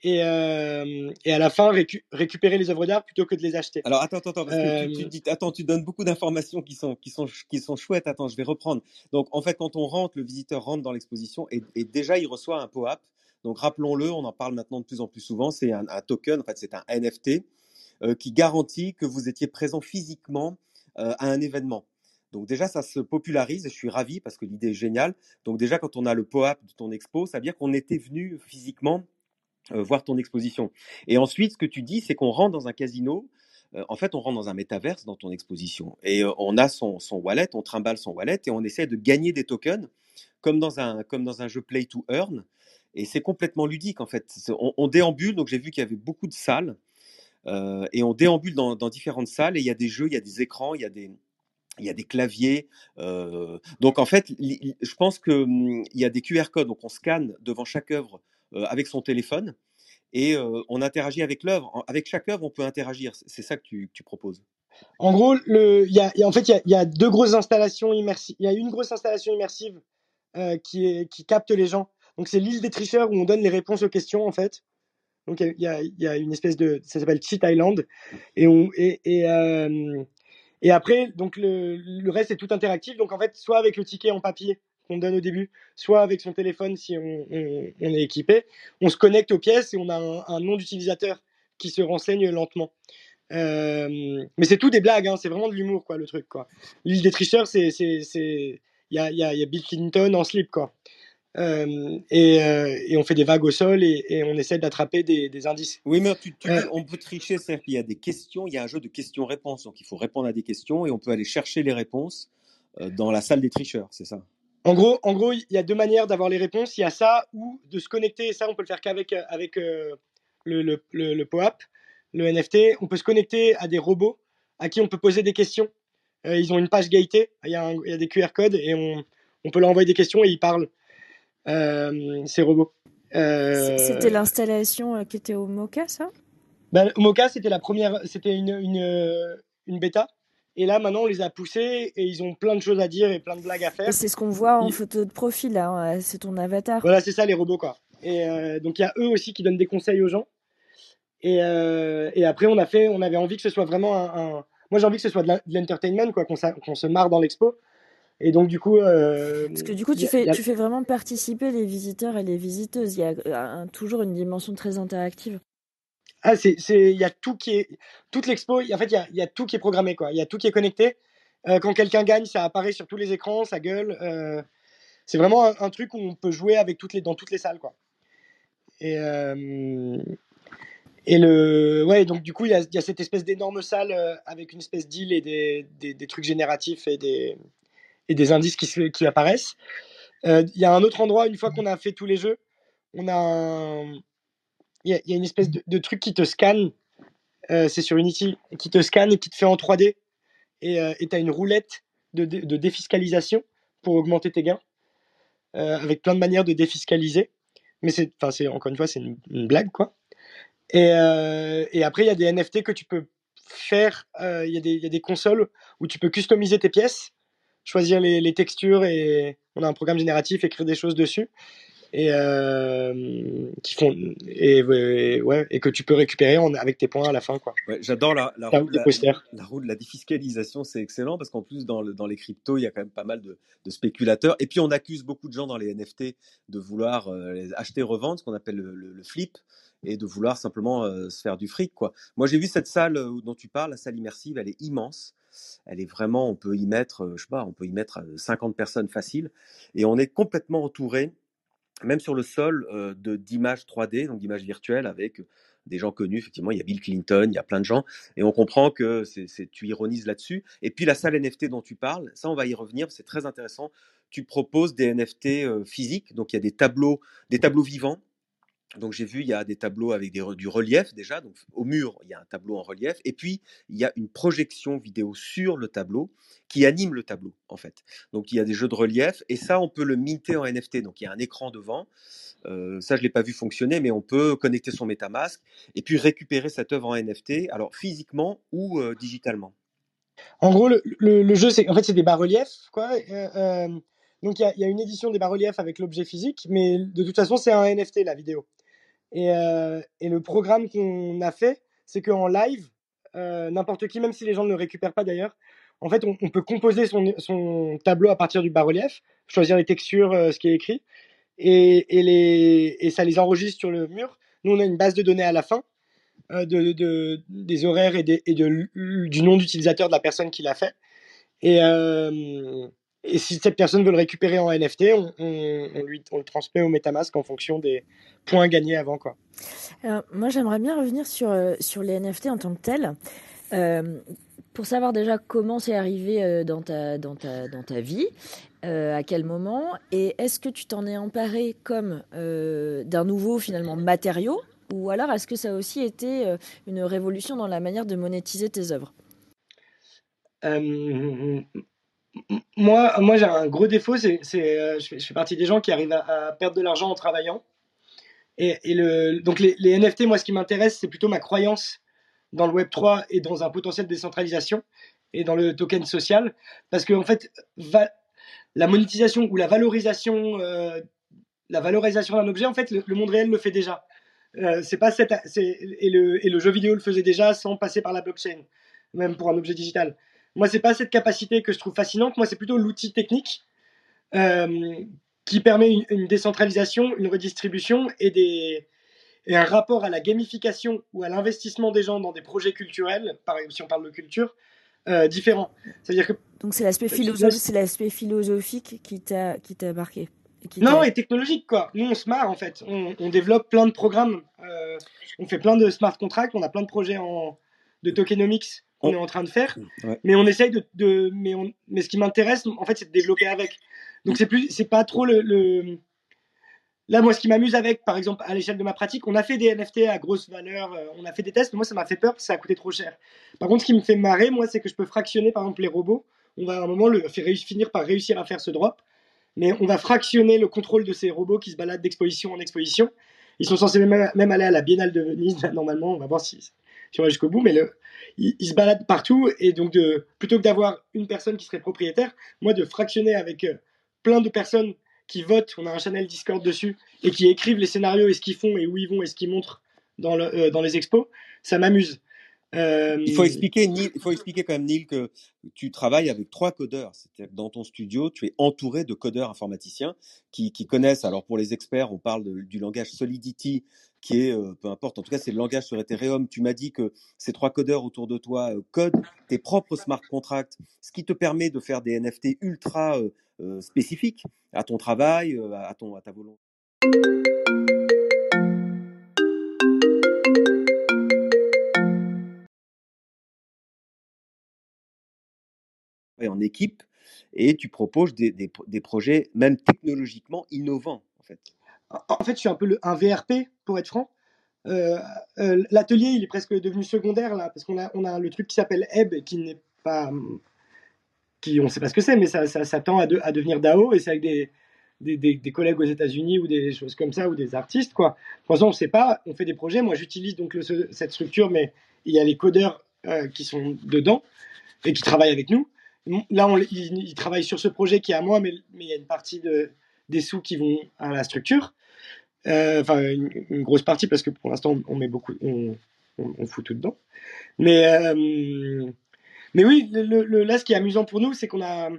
et, et à la fin récu- récupérer les œuvres d'art plutôt que de les acheter. Alors attends, attends, attends, parce que tu, tu dis, attends, tu donnes beaucoup d'informations qui sont, qui sont, qui sont chouettes. Attends, je vais reprendre. Donc en fait, quand on rentre, le visiteur rentre dans l'exposition et, et déjà il reçoit un POAP. Donc rappelons-le, on en parle maintenant de plus en plus souvent. C'est un, token, en fait, c'est un NFT euh, qui garantit que vous étiez présent physiquement euh, à un événement. Donc déjà, ça se popularise et je suis ravi parce que l'idée est géniale. Donc déjà, quand on a le POAP de ton expo, ça veut dire qu'on était venu physiquement euh, voir ton exposition. Et ensuite, ce que tu dis, c'est qu'on rentre dans un casino. En fait, on rentre dans un métaverse dans ton exposition. Et on a son, son wallet, on trimballe son wallet et on essaie de gagner des tokens comme dans un, comme dans un jeu Play to Earn. Et c'est complètement ludique en fait. On, déambule, donc j'ai vu qu'il y avait beaucoup de salles. Euh, et on déambule dans, différentes salles et il y a des jeux, il y a des écrans, il y a des, il y a des claviers. Euh, donc en fait, je pense qu'il hum, y a des QR codes, donc on scanne devant chaque œuvre euh, avec son téléphone et euh, on interagit avec l'œuvre. Avec chaque œuvre, on peut interagir. C'est ça que tu, proposes. En gros, le, y a, en fait, il y, a, deux grosses installations immersives. Il y a une grosse installation immersive qui capte les gens. Donc c'est l'île des tricheurs où on donne les réponses aux questions en fait. Donc il y a, une espèce de, ça s'appelle Cheat Island, et euh, après donc le, reste est tout interactif. Donc en fait soit avec le ticket en papier qu'on donne au début, soit avec son téléphone si on, est équipé, on se connecte aux pièces et on a un, nom d'utilisateur qui se renseigne lentement. Euh, mais c'est tout des blagues, hein, c'est vraiment de l'humour quoi le truc quoi. L'île des tricheurs c'est c'est il y y, y a Bill Clinton en slip quoi. Euh, et, euh, et, on fait des vagues au sol et, et on essaie d'attraper des, des, indices. Oui, mais tu, tu, euh, on peut tricher, c'est-à-dire qu'il y a des questions, il y a un jeu de questions-réponses, donc il faut répondre à des questions et on peut aller chercher les réponses dans la salle des tricheurs, c'est ça? En gros, en gros, il y a deux manières d'avoir les réponses. Il y a ça ou de se connecter, et ça, on peut le faire qu'avec avec, euh, le, le, le, le POAP, le NFT. On peut se connecter à des robots à qui on peut poser des questions. ils ont une page Gaïté, il y, a un, il y a des QR codes et on, on peut leur envoyer des questions et ils parlent ces robots. Euh, c'était l'installation qui était au Mocha, ça? Ben, Au Mocha, c'était la première, c'était une, une, une bêta. Et là, maintenant, on les a poussés et ils ont plein de choses à dire et plein de blagues à faire. C'est ce qu'on voit en photo de profil, là. Hein, c'est ton avatar. Voilà, c'est ça, les robots, quoi. Et euh, donc, il y a eux aussi qui donnent des conseils aux gens. Et, euh, et après, on a fait, on avait envie que ce soit vraiment un. un... Moi, j'ai envie que ce soit de l'entertainment, quoi, qu'on qu se marre dans l'expo. Et donc, du coup. Euh, Parce que du coup, tu, fais, tu fais vraiment participer les visiteurs et les visiteuses. Il y a un, toujours une dimension très interactive. Ah, c'est, c'est, il y a tout qui est, toute l'expo, en fait, il y a, il y a tout qui est programmé, quoi. Il y a tout qui est connecté. Euh, quand quelqu'un gagne, ça apparaît sur tous les écrans, ça gueule. Euh, c'est vraiment un, un, truc où on peut jouer avec toutes les, dans toutes les salles, quoi. Et, euh, et le, ouais, donc du coup, il y a, y a cette espèce d'énorme salle euh, avec une espèce d'île et des, des, des, trucs génératifs et des, et des indices qui, apparaissent. Euh, il y a un autre endroit, une fois qu'on a fait tous les jeux, on a un il y, a une espèce de, truc qui te scanne, euh, c'est sur Unity, qui te scanne et qui te fait en 3D. Et euh, tu as une roulette de, défiscalisation pour augmenter tes gains, euh, avec plein de manières de défiscaliser. Mais c'est, encore une fois, c'est une, blague, quoi. Et, et après, il y a des NFT que tu peux faire. Il y, y, a des consoles où tu peux customiser tes pièces, choisir les, les textures et on a un programme génératif, écrire des choses dessus. Et euh, qui font et, et, ouais et que tu peux récupérer en, avec tes points à la fin quoi. Ouais, J'adore la, la, roue de la, la, roue de la défiscalisation, c'est excellent parce qu'en plus dans, le, dans les cryptos il y a quand même pas mal de, de, spéculateurs. Et puis on accuse beaucoup de gens dans les NFT de vouloir euh, les acheter revendre, ce qu'on appelle le, le, le, flip et de vouloir simplement se faire du fric quoi. Moi j'ai vu cette salle dont tu parles, la salle immersive, elle est immense elle est vraiment, on peut y mettre, je sais pas, on peut y mettre 50 personnes faciles, et on est complètement entouré même sur le sol de d'images 3D, donc d'images virtuelles avec des gens connus. Effectivement, il y a Bill Clinton, il y a plein de gens, et on comprend que tu ironises là-dessus. Et puis la salle NFT dont tu parles, ça, on va y revenir, c'est très intéressant. Tu proposes des NFT physiques, donc il y a des tableaux, des tableaux vivants. Donc j'ai vu, il y a des tableaux avec du relief déjà, donc au mur, il y a un tableau en relief, et puis il y a une projection vidéo sur le tableau qui anime le tableau en fait. Donc il y a des jeux de relief, et ça on peut le minter en NFT, donc il y a un écran devant, euh, ça je l'ai pas vu fonctionner, mais on peut connecter son MetaMask, et puis récupérer cette œuvre en NFT, alors physiquement ou euh, digitalement. En gros, le jeu, c'est en fait c'est des bas-reliefs, quoi. Euh, euh donc il y, y, a une édition des bas-reliefs avec l'objet physique, mais de toute façon c'est un NFT la vidéo. Et, euh, et le programme qu'on a fait, c'est qu'en live, euh, n'importe qui, même si les gens ne le récupèrent pas d'ailleurs, en fait, on, peut composer son, tableau à partir du bas-relief, choisir les textures, euh, ce qui est écrit, et, ça les enregistre sur le mur. Nous, on a une base de données à la fin de, de, des horaires et, du nom d'utilisateur de la personne qui l'a fait. Et, et si cette personne veut le récupérer en NFT, on, on, on, lui, on le transmet au MetaMask en fonction des points gagnés avant. Quoi. Alors, moi, j'aimerais bien revenir sur, euh, sur les NFT en tant que tel. Euh, pour savoir déjà comment c'est arrivé euh, dans, ta, dans, ta, dans ta vie à quel moment Et est-ce que tu t'en es emparé comme d'un nouveau finalement matériau ou alors est-ce que ça a aussi été une révolution dans la manière de monétiser tes œuvres? Moi, moi j'ai un gros défaut, c'est je, je, fais partie des gens qui arrivent à, perdre de l'argent en travaillant. Et, le, donc les, NFT, moi, ce qui m'intéresse, c'est plutôt ma croyance dans le Web 3 et dans un potentiel de décentralisation et dans le token social, parce que en fait, la monétisation ou la valorisation, la valorisation d'un objet, en fait, le, monde réel le fait déjà. Euh, c'est pas cette, et, le, et le jeu vidéo le faisait déjà sans passer par la blockchain, même pour un objet digital. Moi, c'est pas cette capacité que je trouve fascinante. Moi, c'est plutôt l'outil technique euh, qui permet une, décentralisation, une redistribution et, des, et un rapport à la gamification ou à l'investissement des gens dans des projets culturels, par exemple, si on parle de culture, euh, différent. C'est-à-dire que donc c'est l'aspect philosophique, c'est l'aspect philosophique qui t'a qui t'a marqué. Non, et technologique, quoi. Nous, on se marre, en fait. On, développe plein de programmes. Euh, on fait plein de smart contracts. On a plein de projets en, de tokenomics qu'on est en train de faire. Mais on essaye de. mais, on, mais ce qui m'intéresse, en fait, c'est de développer avec. Donc, c'est plus, c'est pas trop le, Là, moi, ce qui m'amuse avec, par exemple, à l'échelle de ma pratique, on a fait des NFT à grosse valeur, euh, on a fait des tests, mais moi, ça m'a fait peur parce que ça a coûté trop cher. Par contre, ce qui me fait marrer, moi, c'est que je peux fractionner, par exemple, les robots. On va à un moment le, finir par réussir à faire ce drop mais on va fractionner le contrôle de ces robots qui se baladent d'exposition en exposition. Ils sont censés même, aller à la Biennale de Venise, normalement, on va voir si, si on va jusqu'au bout, mais le, ils, se baladent partout, et donc plutôt que d'avoir une personne qui serait propriétaire, moi de fractionner avec euh, plein de personnes qui votent, on a un channel Discord dessus, et qui écrivent les scénarios et ce qu'ils font et où ils vont et ce qu'ils montrent dans, euh, dans les expos, ça m'amuse. Euh, il faut expliquer, il faut expliquer quand même, Neil, que tu travailles avec trois codeurs. C'est-à-dire dans ton studio, tu es entouré de codeurs informaticiens qui, qui connaissent. Alors pour les experts, on parle du langage Solidity, qui est, euh, peu importe, en tout cas, c'est le langage sur Ethereum. Tu m'as dit que ces trois codeurs autour de toi euh, codent tes propres smart contracts, ce qui te permet de faire des NFT ultra spécifiques à ton travail, à, ton, à ta volonté. En équipe et tu proposes des, projets même technologiquement innovants en fait. Je suis un peu un VRP pour être franc. Euh, euh, l'atelier, il est presque devenu secondaire là parce qu'on a, le truc qui s'appelle Ebb qui n'est pas, qui on sait pas ce que c'est, mais ça, ça, tend à, devenir DAO et c'est avec des, collègues aux États-Unis ou des choses comme ça ou des artistes quoi. Pour l'instant, on sait pas. On fait des projets. Moi, j'utilise donc cette structure, mais il y a les codeurs euh, qui sont dedans et qui travaillent avec nous. Là, on, il, travaille sur ce projet qui est à moi, mais, il y a une partie de, des sous qui vont à la structure. Euh, enfin, une, grosse partie, parce que pour l'instant, on, met beaucoup, on, fout tout dedans. Mais, euh, oui, là, ce qui est amusant pour nous, c'est qu'on a.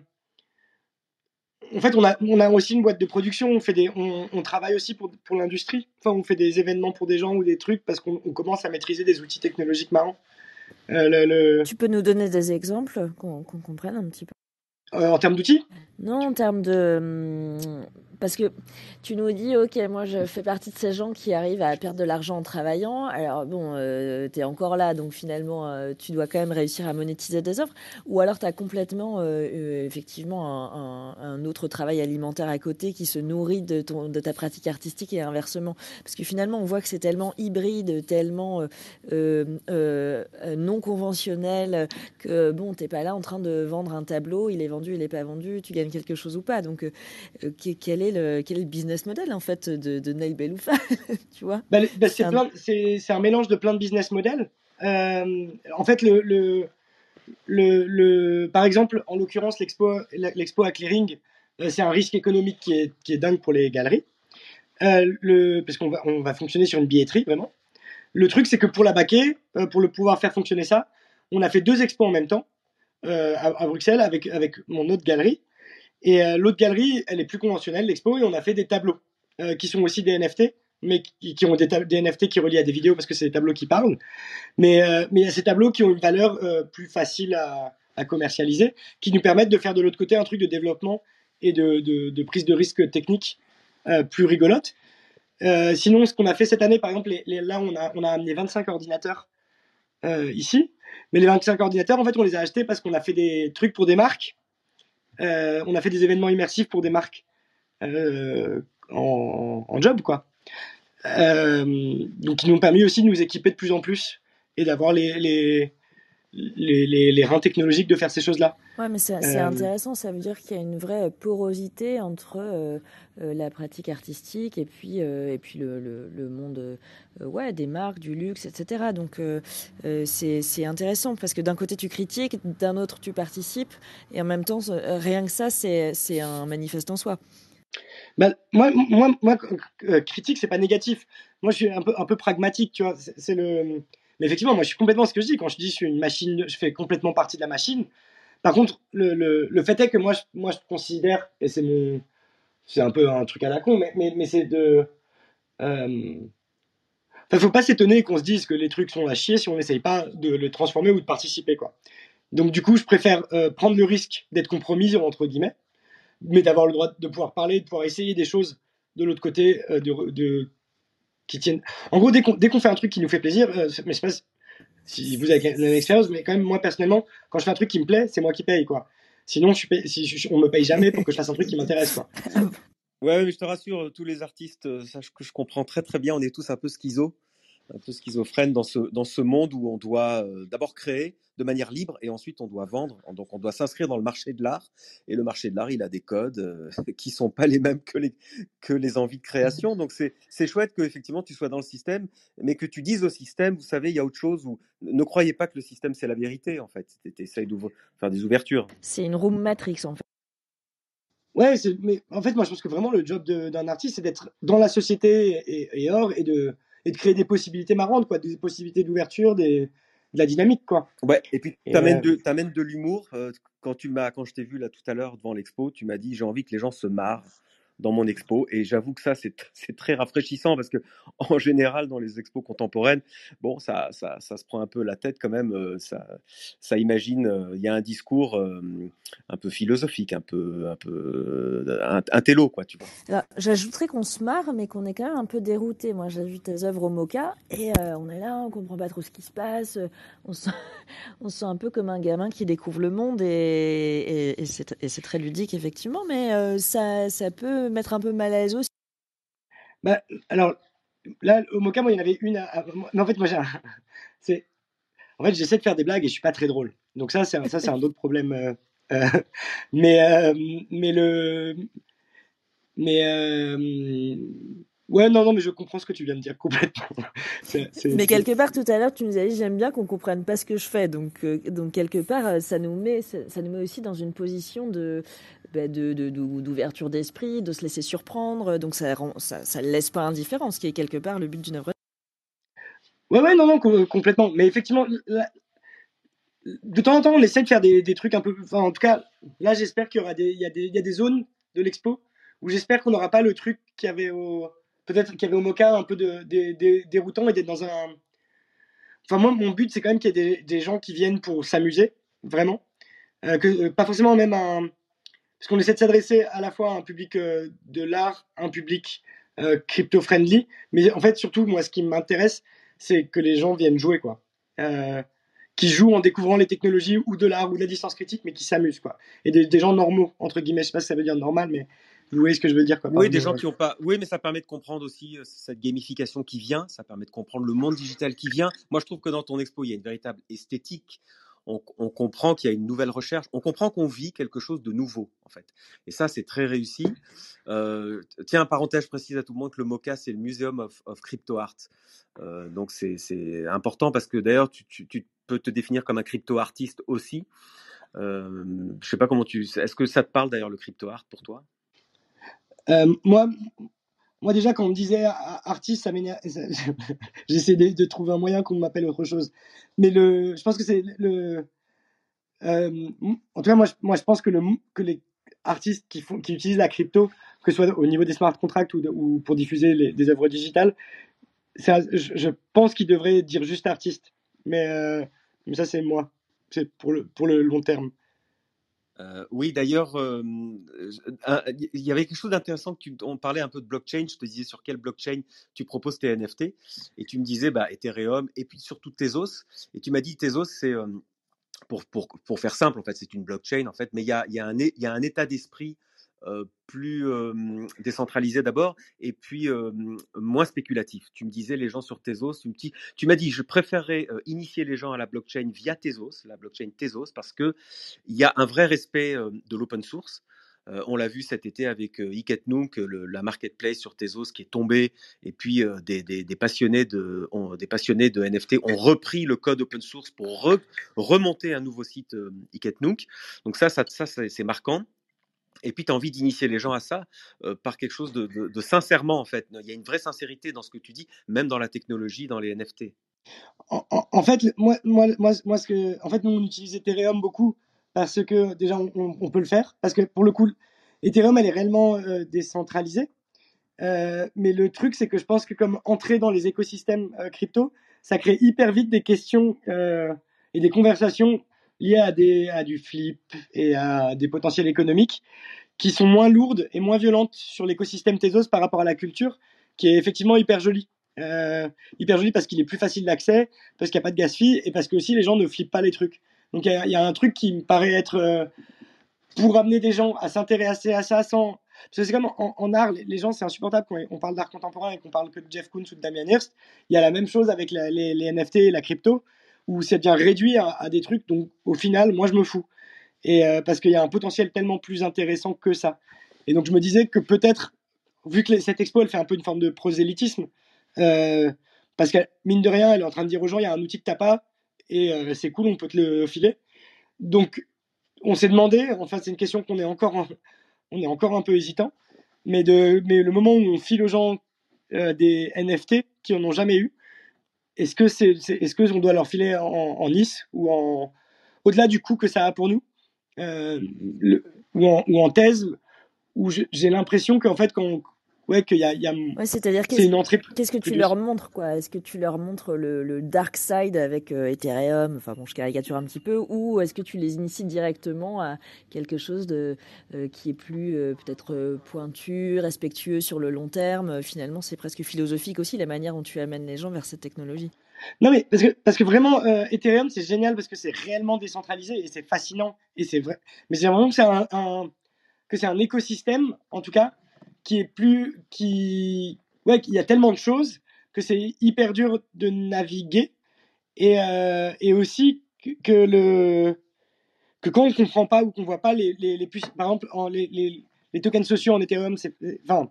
En fait, on a, aussi une boîte de production. On, fait on, travaille aussi pour, pour l'industrie. Enfin, on fait des événements pour des gens ou des trucs parce qu'on commence à maîtriser des outils technologiques marrants. Euh, tu peux nous donner des exemples qu'on comprenne un petit peu euh, En termes d'outils? Non, en termes de. Hum, parce que tu nous dis, ok, moi je fais partie de ces gens qui arrivent à perdre de l'argent en travaillant. Alors bon, euh, tu es encore là, donc finalement, euh, tu dois quand même réussir à monétiser des offres. Ou alors tu as complètement, euh, effectivement, un, autre travail alimentaire à côté qui se nourrit de, ton, de ta pratique artistique et inversement. Parce que finalement, on voit que c'est tellement hybride, tellement non conventionnel que bon, t'es pas là en train de vendre un tableau, il est vendu, il n'est pas vendu, tu gagnes quelque chose ou pas. Donc, quel est le, quel est le business model en fait de, de Nail Beloufa Tu vois? Bah, bah, C'est un... un... mélange de plein de business models. Euh, en fait, le, le, le, par exemple, en l'occurrence, l'expo, l'expo à clearing, euh, c'est un risque économique qui est, qui est dingue pour les galeries. Euh, le, parce qu'on va, on va fonctionner sur une billetterie, vraiment. Le truc, c'est que pour la baquer, pour le pouvoir faire fonctionner ça, on a fait deux expos en même temps à, à, Bruxelles avec, avec mon autre galerie. Et euh, l'autre galerie, elle est plus conventionnelle, l'expo, et on a fait des tableaux euh, qui sont aussi des NFT, mais qui, ont des, NFT qui relient à des vidéos parce que c'est des tableaux qui parlent. Mais euh, mais il y a ces tableaux qui ont une valeur plus facile à, commercialiser, qui nous permettent de faire de l'autre côté un truc de développement et de, de, de prise de risque technique plus rigolote. sinon, ce qu'on a fait cette année, par exemple, les, là, on a, on a amené 25 ordinateurs ici. Mais les 25 ordinateurs, en fait, on les a achetés parce qu'on a fait des trucs pour des marques euh, on a fait des événements immersifs pour des marques euh, en, job, quoi. Euh, donc, qui nous ont permis aussi de nous équiper de plus en plus et d'avoir les, les, les, les reins technologiques de faire ces choses-là. Ouais, mais c'est Euh, intéressant. Ça veut dire qu'il y a une vraie porosité entre euh, euh, la pratique artistique et puis euh, et puis le, le, le monde ouais des marques, du luxe, etc. Donc c'est intéressant parce que d'un côté tu critiques, d'un autre tu participes et en même temps rien que ça c'est un manifeste en soi. Bah, moi, moi, moi, critique, c'est pas négatif. Moi, je suis un peu, un peu pragmatique, tu vois. C'est le. Mais effectivement, moi, je suis complètement ce que je dis. Quand je dis je suis une machine, je fais complètement partie de la machine. Par contre, le, le, le fait est que moi, je, moi, je considère, et c'est mon, c'est un peu un truc à la con, mais, mais, mais c'est de. Euh... Enfin, faut pas s'étonner qu'on se dise que les trucs sont à chier si on n'essaye pas de les transformer ou de participer, quoi. Donc, du coup, je préfère euh, prendre le risque d'être compromis, entre guillemets, mais d'avoir le droit de pouvoir parler, de pouvoir essayer des choses de l'autre côté, euh, de, de, qui tiennent. En gros, dès qu'on qu'on fait un truc qui nous fait plaisir, euh, mais je sais pas si vous avez une expérience, mais quand même, moi, personnellement, quand je fais un truc qui me plaît, c'est moi qui paye, quoi. Sinon, je suis si je- on me paye jamais pour que je fasse un truc qui m'intéresse, quoi. Ouais, mais je te rassure, tous les artistes, euh, sache que je comprends très très bien, on est tous un peu schizo, un peu schizophrènes dans ce, dans ce monde où on doit euh, d'abord créer de manière libre et ensuite on doit vendre. Donc on doit s'inscrire dans le marché de l'art. Et le marché de l'art, il a des codes euh, qui sont pas les mêmes que les, que les envies de création. Donc c'est c'est chouette que effectivement tu sois dans le système, mais que tu dises au système, vous savez, il y a autre chose. Où, ne croyez pas que le système c'est la vérité en fait. Tu essayes de faire des ouvertures. C'est une room matrix en fait. Ouais, c'est- mais en fait, moi, je pense que vraiment le job de- d'un artiste, c'est d'être dans la société et, et hors et de, et de créer des possibilités marrantes, quoi, des possibilités d'ouverture, des, de la dynamique, quoi. Ouais, et puis Et, tu amènes euh, de, t'amènes de l'humour. euh, quand tu m'as, quand je t'ai vu là tout à l'heure devant l'expo, tu m'as dit j'ai envie que les gens se marrent dans mon expo. Et j'avoue que ça, c'est, tr- c'est très rafraîchissant parce que en général, dans les expos contemporaines, bon, ça, ça, ça se prend un peu la tête quand même. euh, ça, ça imagine, euh, il y a un discours euh, un peu philosophique, un peu, un peu, un, un télo, quoi, tu vois. J'ajouterais qu'on se marre, mais qu'on est quand même un peu dérouté. Moi, vu tes œuvres au Mocha et on est là, on comprend pas trop ce qui se passe. On se, on se sent un peu comme un gamin qui découvre le monde et, et, c'est très ludique, effectivement, mais ça, ça peut mettre un peu mal à l'aise aussi. Bah, alors, là, au Mocha, moi, il y en avait une. à- à- mais en fait, moi, c'est. En fait, j'essaie de faire des blagues et je suis pas très drôle. Donc, ça, c'est un, ça, c'est un autre problème. euh, euh, mais, euh, mais le. Mais. Ouais, non, non, mais je comprends ce que tu viens de dire complètement. Mais quelque part, tout à l'heure, tu nous as dit j'aime bien qu'on comprenne pas ce que je fais. Donc, donc quelque part, ça nous met, ça, ça nous met aussi dans une position de bah, de- de- d'ouverture d'esprit, de se laisser surprendre. Donc, ça rend, ça, laisse pas indifférent, ce qui est quelque part le but d'une œuvre. Ouais, ouais, non, non, com- complètement. Mais effectivement, de temps en temps, on essaie de faire des, trucs un peu. En tout cas, là, j'espère qu'il y aura des, il y a des, il y a des zones de l'expo où j'espère qu'on n'aura pas le truc qu'il y avait au, peut-être qu'il y avait au Mocha, un peu déroutant et d'être dans un. Enfin, moi, mon but, c'est quand même qu'il y ait des, des gens qui viennent pour s'amuser, vraiment. Euh, que, euh, pas forcément même un. Parce qu'on essaie de s'adresser à la fois à un public euh, de l'art, un public euh, crypto-friendly, mais en fait, surtout, moi, ce qui m'intéresse, c'est que les gens viennent jouer, quoi. Euh, qui jouent en découvrant les technologies ou de l'art ou de la distance critique, mais qui s'amusent, quoi. Et des, des gens normaux, entre guillemets, je sais pas si ça veut dire normal, mais vous voyez ce que je veux dire, quoi. Oui, des gens qui ont pas. Oui, mais ça permet de comprendre aussi cette gamification qui vient. Ça permet de comprendre le monde digital qui vient. Moi, je trouve que dans ton expo, il y a une véritable esthétique. On, comprend qu'il y a une nouvelle recherche. On comprend qu'on vit quelque chose de nouveau, en fait. Et ça, c'est très réussi. Euh, tiens, parenthèse précise à tout le monde que le MoCA, c'est le Museum of, Crypto Art. Euh, donc, c'est important parce que d'ailleurs, tu, peux te définir comme un crypto-artiste aussi. Euh, je sais pas comment tu. Est-ce que ça te parle d'ailleurs le crypto-art pour toi? Euh, moi, moi déjà quand on me disait a- artiste, ça m'énerve. J'essaie de, trouver un moyen qu'on m'appelle autre chose. Mais le, je pense que c'est le. euh, en tout cas, moi, je, moi, je pense que le que les artistes qui font, qui utilisent la crypto, que ce soit au niveau des smart contracts ou, pour diffuser des œuvres digitales, je pense qu'ils devraient dire juste artiste. Mais, euh, mais ça, c'est moi. C'est pour le pour le long terme. Euh, oui, d'ailleurs, il y avait quelque chose d'intéressant. On parlait un peu de blockchain. Je te disais sur quelle blockchain tu proposes tes NFT. Et tu me disais bah, Ethereum et puis surtout Tezos. Et tu m'as dit Tezos, c'est pour, faire simple, en fait, c'est une blockchain, en fait, mais il y a, un, état d'esprit plus euh, décentralisé d'abord et puis euh, moins spéculatif. Tu me disais les gens sur Tezos, tu, tu m'as dit je préférerais initier les gens à la blockchain via Tezos, la blockchain Tezos, parce que il y a un vrai respect de l'open source. on l'a vu cet été avec euh, la marketplace sur Tezos qui est tombée, et puis des, des, des, passionnés de, des passionnés de NFT ont repris le code open source pour remonter un nouveau site euh, Donc ça, ça, ça c'est marquant et puis tu as envie d'initier les gens à ça par quelque chose de, sincèrement, en fait. Il y a une vraie sincérité dans ce que tu dis, même dans la technologie, dans les NFT. En, fait, moi, moi, moi, moi, ce que, en fait, nous, on utilise Ethereum beaucoup parce que déjà, on, peut le faire. Parce que pour le coup, Ethereum, elle est réellement décentralisée. mais le truc, c'est que je pense que comme entrer dans les écosystèmes crypto, ça crée hyper vite des questions et des conversations liées à, du flip et à des potentiels économiques qui sont moins lourdes et moins violentes sur l'écosystème Tezos par rapport à la culture, qui est effectivement hyper jolie. Euh, hyper joli parce qu'il est plus facile d'accès, parce qu'il n'y a pas de gas fee et parce que aussi les gens ne flippent pas les trucs. Donc il y, a un truc qui me paraît être euh, pour amener des gens à s'intéresser à ça sans. Parce que c'est comme en, art, les gens c'est insupportable quand on parle d'art contemporain et qu'on parle que de Jeff Koons ou de Damien Hirst. Il y a la même chose avec les, NFT et la crypto où c'est bien réduit à, des trucs dont au final, moi je me fous. Et euh, parce qu'il y a un potentiel tellement plus intéressant que ça. Et donc je me disais que peut-être, vu que cette expo elle fait un peu une forme de prosélytisme, euh, parce que mine de rien, elle est en train de dire aux gens il y a un outil que t'as pas et euh, c'est cool, on peut te le filer. Donc on s'est demandé, enfin c'est une question qu'on est encore, on est encore un peu hésitant, mais, de, mais le moment où on file aux gens des NFT qui en ont jamais eu, est-ce que c'est, est, ce qu'on doit leur filer en, en Nice ou en au-delà du coût que ça a pour nous, euh, le, ou, en, ou, en, thèse, où j'ai l'impression qu'en fait quand ouais qu'il y a, y a ouais, c'est-à-dire qu'est-ce, une entrée qu'est-ce que tu leur montres quoi? Est-ce que tu leur montres le, le dark side avec euh, Ethereum? Enfin bon, je caricature un petit peu, ou est-ce que tu les inities directement à quelque chose de euh, qui est plus euh, peut-être pointu, respectueux sur le long terme? Finalement, c'est presque philosophique aussi la manière dont tu amènes les gens vers cette technologie. Non mais parce que parce que vraiment Ethereum c'est génial parce que c'est réellement décentralisé et c'est fascinant et c'est vrai. Mais j'ai l'impression que c'est un que c'est un écosystème en tout cas qui est plus qui ouais il y a tellement de choses que c'est hyper dur de naviguer. Et, euh, et aussi que, le que quand on comprend pas ou qu'on voit pas les, les, les par exemple les, les, les, tokens sociaux en Ethereum c'est enfin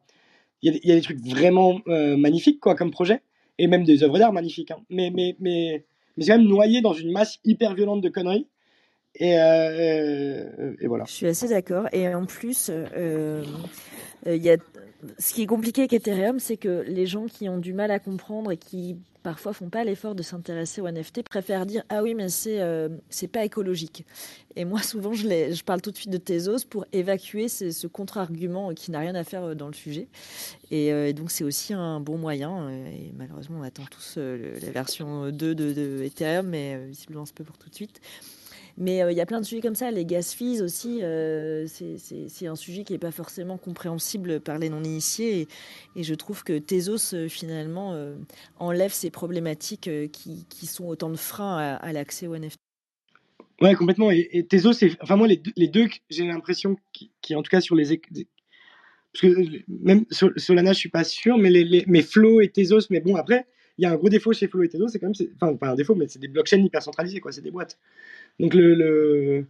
il y, y, a des trucs vraiment euh, magnifiques quoi comme projet. Et même des œuvres d'art magnifiques hein. mais mais mais mais c'est quand même noyé dans une masse hyper violente de conneries et, euh, et, voilà. Je suis assez d'accord. Et en plus, euh, il y a ce qui est compliqué avec Ethereum, c'est que les gens qui ont du mal à comprendre et qui parfois font pas l'effort de s'intéresser au NFT préfèrent dire ah oui mais c'est euh, pas écologique. Et moi souvent je, je parle tout de suite de Tezos pour évacuer ce, contre-argument qui n'a rien à faire dans le sujet. Et, euh, donc c'est aussi un bon moyen. Et malheureusement on attend tous euh, la version 2 de, de Ethereum, mais visiblement c'est pas pour tout de suite. Mais euh, il y a plein de sujets comme ça. Les gas fees aussi, euh, c'est un sujet qui n'est pas forcément compréhensible par les non-initiés. Et, je trouve que Tezos, euh, finalement, enlève ces problématiques qui, qui, sont autant de freins à, l'accès au NFT. Ouais, complètement. Et, Tezos, c'est, enfin moi, les deux, j'ai l'impression, qui, en tout cas sur les, parce que même Solana, je suis pas sûr, mais les, les mais Flow et Tezos, mais bon après, il y a un gros défaut chez Flow et Tezos, c'est quand même, enfin pas un défaut, mais c'est des blockchains hyper centralisées, quoi, c'est des boîtes. Donc le,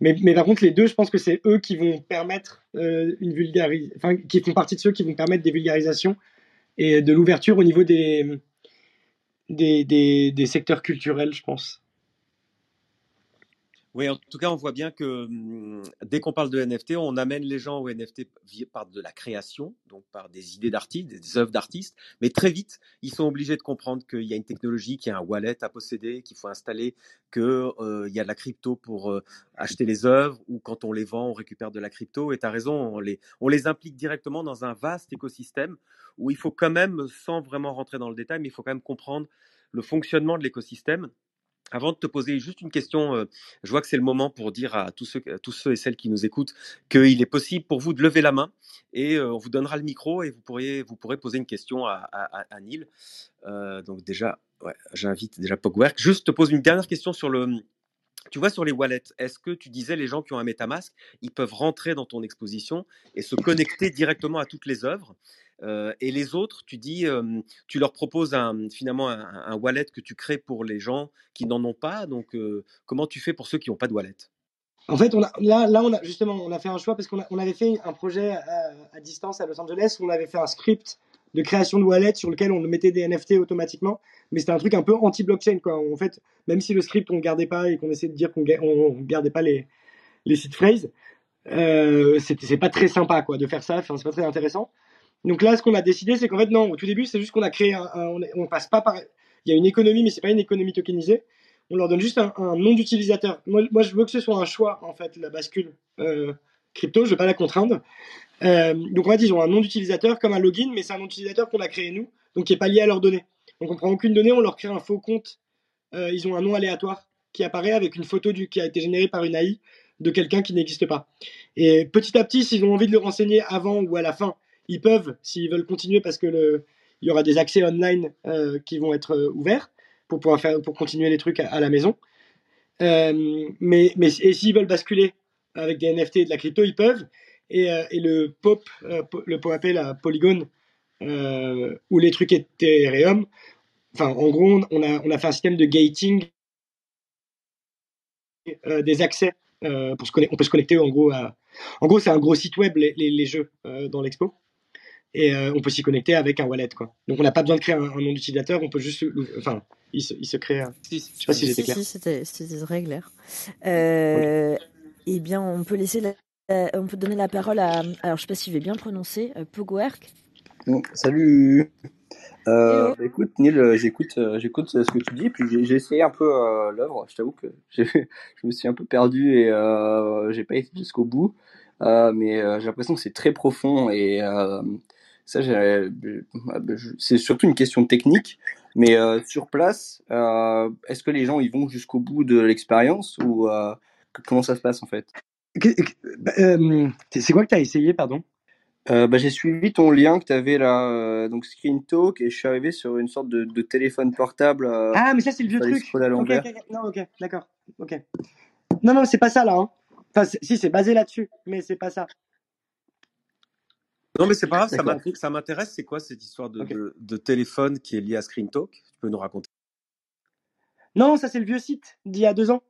Mais, mais, par contre, les deux, je pense que c'est eux qui vont permettre euh, une vulgarisation, enfin, qui font partie de ceux qui vont permettre des vulgarisations et de l'ouverture au niveau des, des, des, secteurs culturels, je pense. Oui, en tout cas, on voit bien que hum, dès qu'on parle de NFT, on amène les gens au NFT par de la création, donc par des idées d'artistes, des œuvres d'artistes, mais très vite, ils sont obligés de comprendre qu'il y a une technologie, qu'il y a un wallet à posséder, qu'il faut installer, qu'il euh, y a de la crypto pour euh, acheter les œuvres, ou quand on les vend, on récupère de la crypto. Et tu as raison, on les, on les implique directement dans un vaste écosystème où il faut quand même, sans vraiment rentrer dans le détail, mais il faut quand même comprendre le fonctionnement de l'écosystème avant de te poser juste une question, euh, je vois que c'est le moment pour dire à tous ceux, tous ceux et celles qui nous écoutent qu'il est possible pour vous de lever la main et euh, on vous donnera le micro et vous, pourriez, vous pourrez poser une question à, à, Neil. Euh, donc déjà, j'invite déjà Pogwerk. Juste te poser une dernière question sur le, tu vois, sur les wallets, est-ce que tu disais les gens qui ont un MetaMask, ils peuvent rentrer dans ton exposition et se connecter directement à toutes les œuvres? Et les autres, tu dis, tu leur proposes finalement un, wallet que tu crées pour les gens qui n'en ont pas. Donc, comment tu fais pour ceux qui n'ont pas de wallet? En fait, on là, là, on justement, on a fait un choix parce qu'on on avait fait un projet à, distance à Los Angeles où on avait fait un script de création de wallet sur lequel on mettait des NFT automatiquement. Mais c'était un truc un peu anti-blockchain. En fait, même si le script on ne gardait pas et qu'on essayait de dire qu'on ne gardait pas les, les seed phrases, euh, c'est pas très sympa, quoi, de faire ça. Enfin, c'est pas très intéressant. Donc là, ce qu'on a décidé, c'est qu'en fait, non, au tout début, c'est juste qu'on a créé un, on, passe pas par, il y a une économie, mais c'est pas une économie tokenisée. On leur donne juste un, nom d'utilisateur. Moi, je veux que ce soit un choix, en fait, la bascule euh, crypto. Je veux pas la contraindre. Euh, donc en fait, ils ont un nom d'utilisateur comme un login, mais c'est un nom d'utilisateur qu'on a créé nous, donc qui est pas lié à leurs données. Donc on prend aucune donnée, on leur crée un faux compte. Euh, ils ont un nom aléatoire qui apparaît avec une photo du, qui a été générée par une AI de quelqu'un qui n'existe pas. Et petit à petit, s'ils ont envie de le renseigner avant ou à la fin, ils peuvent, s'ils veulent continuer, parce que il y aura des accès online euh, qui vont être euh, ouverts pour pouvoir faire, pour continuer les trucs à, la maison. Euh, mais, mais et s'ils veulent basculer avec des NFT et de la crypto, ils peuvent. Et, le POP, le POAP, la Polygon, où les trucs Ethereum, enfin, en gros, on a, on a fait un système de gating des accès pour se. On peut se connecter en gros à. En gros, c'est un gros site web les jeux dans l'expo et euh, on peut s'y connecter avec un wallet quoi. Donc on n'a pas besoin de créer un, un nom d'utilisateur, on peut juste enfin il se, il se crée un... si, je sais pas si, si j'étais clair. Si, c'était très clair. Euh. Eh bien on peut laisser la, euh, on peut donner la parole à alors je sais pas si je vais bien prononcer euh, Pogowerk. Bon, salut. Euh, écoute, Neil, j'écoute, euh, j'écoute ce que tu dis, puis j'ai essayé un peu euh, l'œuvre. Je t'avoue que je me suis un peu perdu et euh, j'ai pas été jusqu'au bout, euh, mais j'ai l'impression que c'est très profond et ça, c'est surtout une question technique. Mais euh, sur place, euh, est-ce que les gens ils vont jusqu'au bout de l'expérience ou euh, comment ça se passe en fait? Bah, C'est quoi que tu as essayé, pardon? Bah, J'ai suivi ton lien que tu avais là, donc Screen Talk, et je suis arrivé sur une sorte de, de téléphone portable. ah, mais ça, c'est le vieux truc. Ok, ok, non, ok, d'accord. Ok. Non, non, c'est pas ça là. Hein. Enfin, si, c'est basé là-dessus, mais c'est pas ça. Non, mais c'est pas grave, ça m'intéresse. C'est quoi cette histoire de, okay. de, de, téléphone qui est liée à Screen Talk? Tu peux nous raconter? Non, ça c'est le vieux site d'il y a deux ans.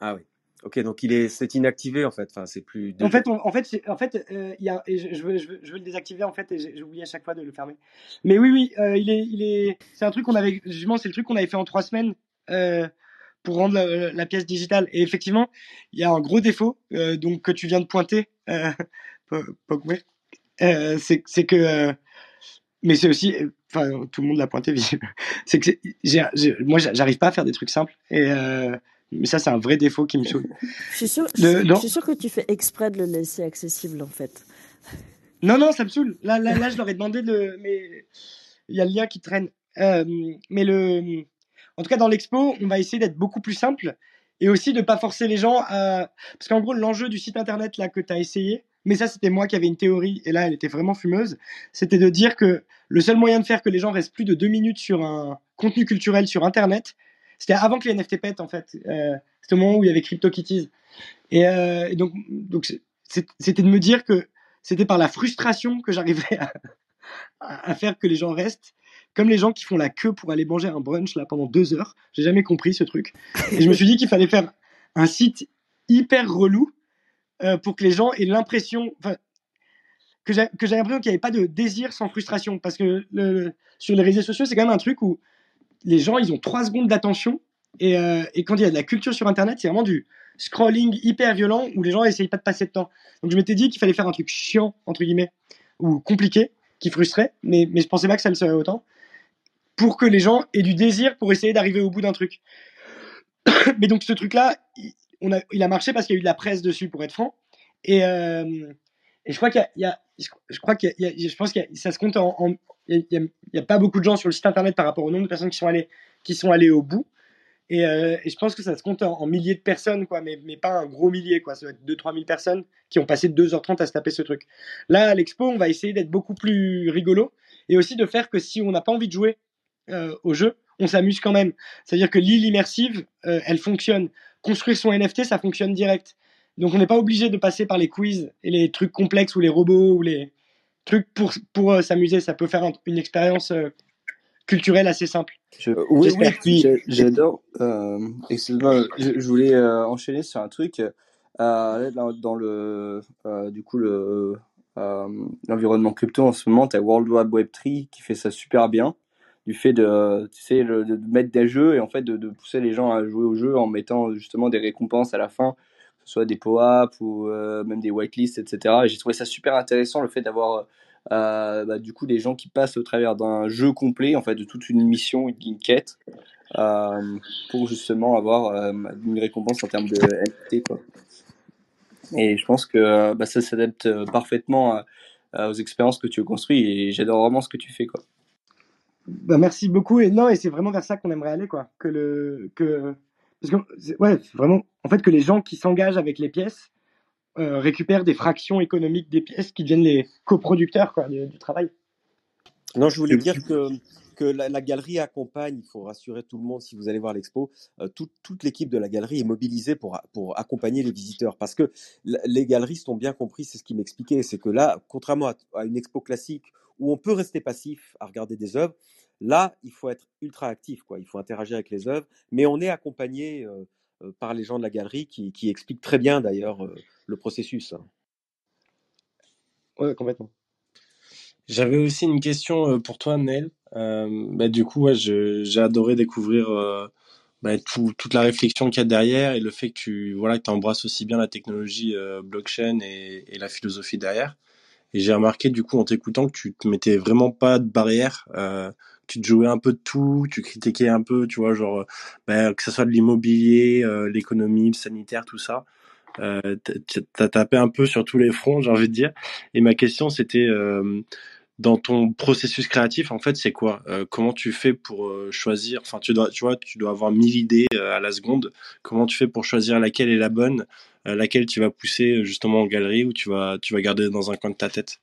Ah oui. Ok, donc il est, c'est inactivé en fait. Enfin, c'est plus. En fait, on, en fait, en fait, euh, y a, et je, je, veux, je, veux, je veux le désactiver en fait, et j'oublie à chaque fois de le fermer. Mais oui, oui, euh, il est, il est, c'est un truc qu'on avait, justement, c'est le truc qu'on avait fait en trois semaines euh, pour rendre la, la, pièce digitale. Et effectivement, il y a un gros défaut, euh, donc que tu viens de pointer, euh, euh, c'est que euh, mais c'est aussi enfin tout le monde l'a pointé c'est que moi j'arrive pas à faire des trucs simples et euh, mais ça c'est un vrai défaut qui me saoule. Je suis sûr le, je, je suis sûr que tu fais exprès de le laisser accessible en fait. Non non ça me saoule. Là là, là je leur ai demandé de mais il y a le lien qui traîne. Euh, mais le en tout cas dans l'expo on va essayer d'être beaucoup plus simple et aussi de pas forcer les gens à parce qu'en gros l'enjeu du site internet là que tu as essayé mais ça c'était moi qui avais une théorie et là elle était vraiment fumeuse, c'était de dire que le seul moyen de faire que les gens restent plus de deux minutes sur un contenu culturel sur internet, c'était avant que les NFT pètent en fait, euh, c'était au moment où il y avait CryptoKitties et, euh, et donc c'était de me dire que c'était par la frustration que j'arrivais à, à, faire que les gens restent comme les gens qui font la queue pour aller manger un brunch là pendant deux heures. J'ai jamais compris ce truc. Et je me suis dit qu'il fallait faire un site hyper relou euh, pour que les gens aient l'impression, que j'ai l'impression qu'il n'y avait pas de désir sans frustration. Parce que sur les réseaux sociaux, c'est quand même un truc où les gens, ils ont trois secondes d'attention. Et, euh, et, quand il y a de la culture sur Internet, c'est vraiment du scrolling hyper violent où les gens n'essayent pas de passer de temps. Donc je m'étais dit qu'il fallait faire un truc chiant, entre guillemets, ou compliqué, qui frustrait, mais, mais je pensais pas que ça le serait autant, pour que les gens aient du désir pour essayer d'arriver au bout d'un truc. mais donc ce truc-là, on a, il a marché parce qu'il y a eu de la presse dessus, pour être franc. Et, euh, je crois qu'il y, y a, je crois y je pense que ça se compte en, il n'y a, pas beaucoup de gens sur le site internet par rapport au nombre de personnes qui sont allées, qui sont allées au bout. Et, euh, je pense que ça se compte en, milliers de personnes, quoi, mais, pas un gros millier, quoi. Ça doit être 2-3 000 personnes qui ont passé 2h30 à se taper ce truc. Là, à l'expo, on va essayer d'être beaucoup plus rigolo et aussi de faire que si on n'a pas envie de jouer euh, au jeu, on s'amuse quand même. C'est-à-dire que l'île immersive, elle fonctionne construire son NFT, ça fonctionne direct. Donc on n'est pas obligé de passer par les quiz et les trucs complexes ou les robots ou les trucs pour, pour euh, s'amuser. Ça peut faire un- une expérience euh, culturelle assez simple. Je- Euh, oui, oui, J'espère. puis J'ai- J'adore. Euh, je, je voulais euh, enchaîner sur un truc. Euh, dans, dans le, euh, du coup, le, euh, l'environnement crypto en ce moment, tu as World Wide Web 3 qui fait ça super bien. Du fait de, tu sais, le- mettre des jeux et en fait de, pousser les gens à jouer au jeu en mettant justement des récompenses à la fin, que ce soit des POAP ou euh, même des whitelists, etc. Et j'ai trouvé ça super intéressant le fait d'avoir euh, bah, du coup des gens qui passent au travers d'un jeu complet, en fait, de toute une mission, une, quête, euh, pour justement avoir une récompense en termes de NFT. Et je pense que bah, ça s'adapte parfaitement aux expériences que tu construis et j'adore vraiment ce que tu fais, quoi. Bah, merci beaucoup. Et non, et c'est vraiment vers ça qu'on aimerait aller, quoi. Que le, que, parce que, ouais, vraiment, en fait, que les gens qui s'engagent avec les pièces euh, récupèrent des fractions économiques des pièces qui deviennent les coproducteurs, quoi, du, du travail. Non, je voulais dire que, que la, la galerie accompagne, il faut rassurer tout le monde si vous allez voir l'expo, euh, toute, toute l'équipe de la galerie est mobilisée pour, pour accompagner les visiteurs. Parce que les galeristes ont bien compris, c'est ce qu'ils m'expliquaient, c'est que là, contrairement à, à une expo classique où on peut rester passif à regarder des œuvres, là, il faut être ultra actif, quoi. il faut interagir avec les œuvres, mais on est accompagné par les gens de la galerie qui, expliquent très bien d'ailleurs le processus. Ouais, complètement. J'avais aussi une question pour toi. Euh, bah, du coup, j'ai adoré découvrir bah, tout- toute la réflexion qu'il y a derrière et le fait que tu voilà, que embrasses aussi bien la technologie blockchain et, la philosophie derrière. Et j'ai remarqué du coup en t'écoutant que tu te mettais vraiment pas de barrière, tu te jouais un peu de tout, tu critiquais un peu, tu vois, genre bah, que ce soit de l'immobilier, euh, l'économie, le sanitaire, tout ça. Euh, t'as- tapé un peu sur tous les fronts, j'ai envie de dire. Et ma question, c'était euh, dans ton processus créatif, en fait, c'est quoi Euh, Comment tu fais pour euh, choisir Enfin, tu dois, tu vois, tu dois avoir mille idées euh, à la seconde. Comment tu fais pour choisir laquelle est la bonne, euh, laquelle tu vas pousser euh, justement en galerie ou tu vas, tu vas garder dans un coin de ta tête?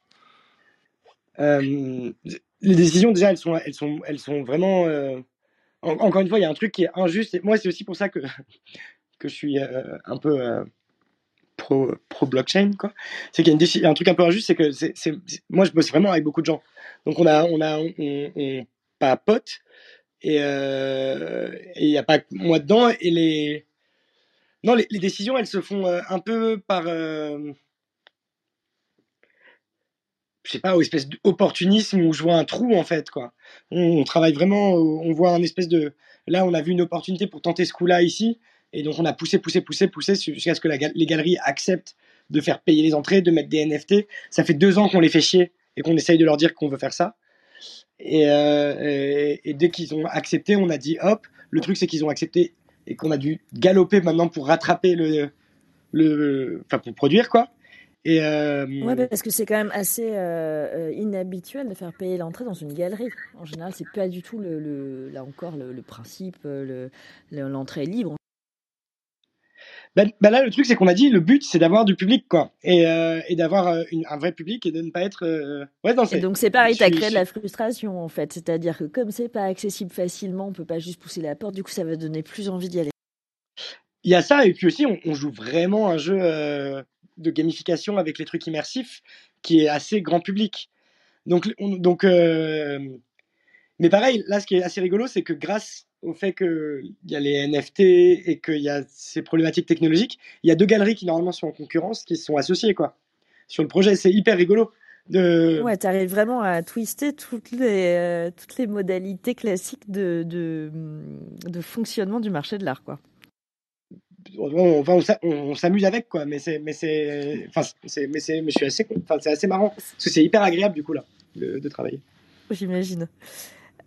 Euh, les décisions, déjà, elles sont, elles sont, elles sont vraiment. euh, en- encore une fois, il y a un truc qui est injuste. Et moi, c'est aussi pour ça que, que je suis euh, un peu euh, pro, pro blockchain, quoi. C'est qu'il y a un truc un peu injuste, c'est que c'est, moi, je bosse vraiment avec beaucoup de gens. Donc, on a, on a, on, et il n'y a pas moi dedans. Et les, non, les, décisions, elles se font un peu par. Euh, je sais pas, au espèce d'opportunisme où je vois un trou en fait quoi. On, travaille vraiment, au- on voit un espèce de, là on a vu une opportunité pour tenter ce coup-là ici, et donc on a poussé, poussé, poussé, poussé jusqu'à ce que les galeries acceptent de faire payer les entrées, de mettre des NFT. Ça fait deux ans qu'on les fait chier et qu'on essaye de leur dire qu'on veut faire ça. Et, euh, et, et dès qu'ils ont accepté, on a dit hop. Le truc c'est qu'ils ont accepté et qu'on a dû galoper maintenant pour rattraper le, le, enfin pour produire quoi. Et euh, Ouais, parce que c'est quand même assez euh, euh, inhabituel de faire payer l'entrée dans une galerie. En général, c'est pas du tout le, le- là encore le, le principe, le- le- l'entrée libre. Ben, ben là, le truc, c'est qu'on a dit, le but, c'est d'avoir du public, quoi. Et, euh, et d'avoir un vrai public et de ne pas être. Ouais, non, Et donc c'est pareil, t'as créé de la frustration en fait. C'est-à-dire que comme c'est pas accessible facilement, on peut pas juste pousser la porte. Du coup, ça va donner plus envie d'y aller. Il y a ça, et puis aussi, on, on joue vraiment un jeu de gamification avec les trucs immersifs qui est assez grand public. Donc, on- donc euh, mais pareil, là, ce qui est assez rigolo, c'est que grâce au fait qu'il y a les NFT et qu'il y a ces problématiques technologiques, il y a deux galeries qui normalement sont en concurrence qui se sont associées, quoi. Sur le projet, c'est hyper rigolo. De... Ouais, t'arrives vraiment à twister toutes les euh, toutes les modalités classiques de de, de fonctionnement du marché de l'art, quoi. On, enfin, on s'a- on- on s'amuse avec quoi mais c'est mais c'est enfin c'est mais c'est mais je suis assez enfin c'est assez marrant parce que c'est hyper agréable du coup là de, de travailler J'imagine.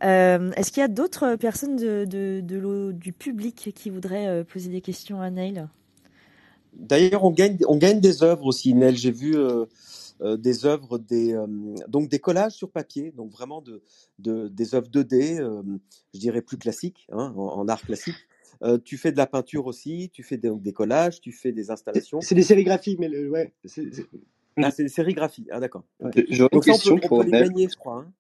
Euh, Est-ce qu'il y a d'autres personnes de, de, de l'eau- du public qui voudraient euh, poser des questions à Neil? D'ailleurs, on gagne, on gagne des œuvres aussi, Nel. J'ai vu euh, euh, des œuvres, des, euh, donc des collages sur papier, donc vraiment de, de, des œuvres 2D, euh, je dirais plus classiques, hein, en, en art classique. Euh, tu fais de la peinture aussi, tu fais des, des collages, tu fais des installations. c'est des sérigraphies mais le, ouais c'est- Ah, c'est des sérigraphies. Ah, d'accord. ouais. J'aurais une Donc ça, on question peut, on pour peut les Nel. gagner, je crois. hein.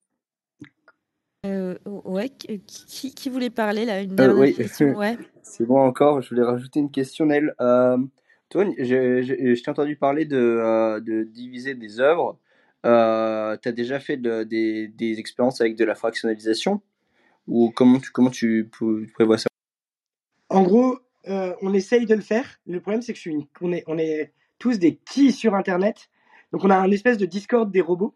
Euh, ouais, qui, qui, voulait parler là Une euh, oui. question? Ouais. C'est bon encore, je voulais rajouter une question, Nel. Euh, toi, je t'ai entendu parler de, euh, de diviser des œuvres. Euh, tu as déjà fait de, des, des, expériences avec de la fractionnalisation? Ou comment tu, comment tu, tu prévois ça? En gros, euh, on essaye de le faire. Le problème, c'est que je suis on, est, tous des qui sur Internet. Donc, on a un espèce de Discord des robots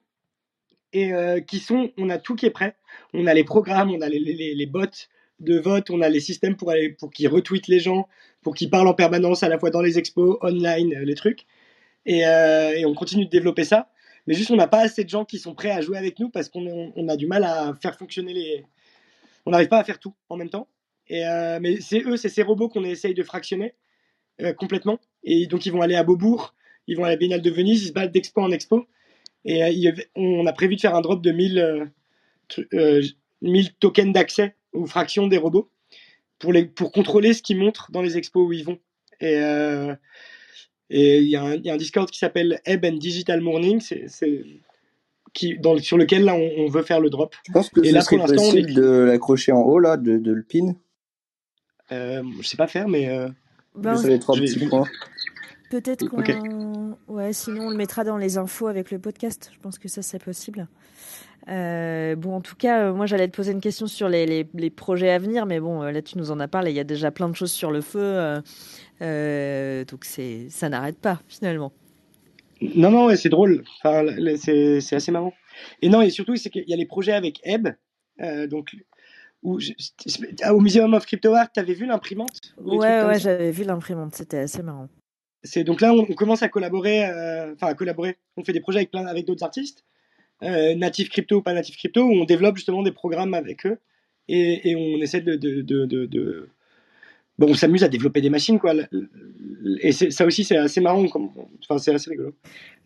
et euh, qui sont, on a tout qui est prêt. On a les programmes, on a les, bots de vote, on a les systèmes pour, qu'ils retweetent les gens, pour qu'ils parlent en permanence à la fois dans les expos, online, euh, les trucs. Et, on continue de développer ça. Mais juste, on n'a pas assez de gens qui sont prêts à jouer avec nous parce qu'on on a du mal à faire fonctionner les. On n'arrive pas à faire tout en même temps. Et euh, mais c'est eux, c'est ces robots qu'on essaye de fractionner euh, complètement. Et donc, ils vont aller à Beaubourg, ils vont à la Biennale de Venise, ils se battent d'expo en expo. Et euh, on a prévu de faire un drop de 1000, 1000 tokens d'accès ou fractions des robots pour, les, pour contrôler ce qu'ils montrent dans les expos où ils vont. Et et il y, y, a un Discord qui s'appelle Ebb and Digital Morning, c'est, qui, dans, sur lequel là, on, on, veut faire le drop. Je pense que et là, serait pour possible est... de l'accrocher en haut, là, de, de le pin. Euh, je sais pas faire, mais. Euh... Ben, ça les trois petits vais... points. Peut-être qu'on. Okay. Ouais, sinon on le mettra dans les infos avec le podcast. Je pense que ça, c'est possible. Euh, bon, en tout cas, euh, moi j'allais te poser une question sur les, les, les, projets à venir, mais bon, euh, là tu nous en as parlé. Il y a déjà plein de choses sur le feu, euh, donc c'est ça n'arrête pas finalement. Non, non, ouais, c'est drôle. Enfin, c'est assez marrant. Et non, et surtout, c'est qu'il y a les projets avec Ebb, donc où je, au Museum of Crypto Art, tu avais vu l'imprimante Ouais, ouais, j'avais vu l'imprimante. C'était assez marrant. C'est donc là, on, on, commence à collaborer, enfin à collaborer. On fait des projets avec plein, avec d'autres artistes euh, natif crypto ou pas natif crypto, où on développe justement des programmes avec eux et, et on essaie de, de, de, de bon, on s'amuse à développer des machines quoi. Et ça aussi c'est assez marrant, comme... enfin c'est assez rigolo.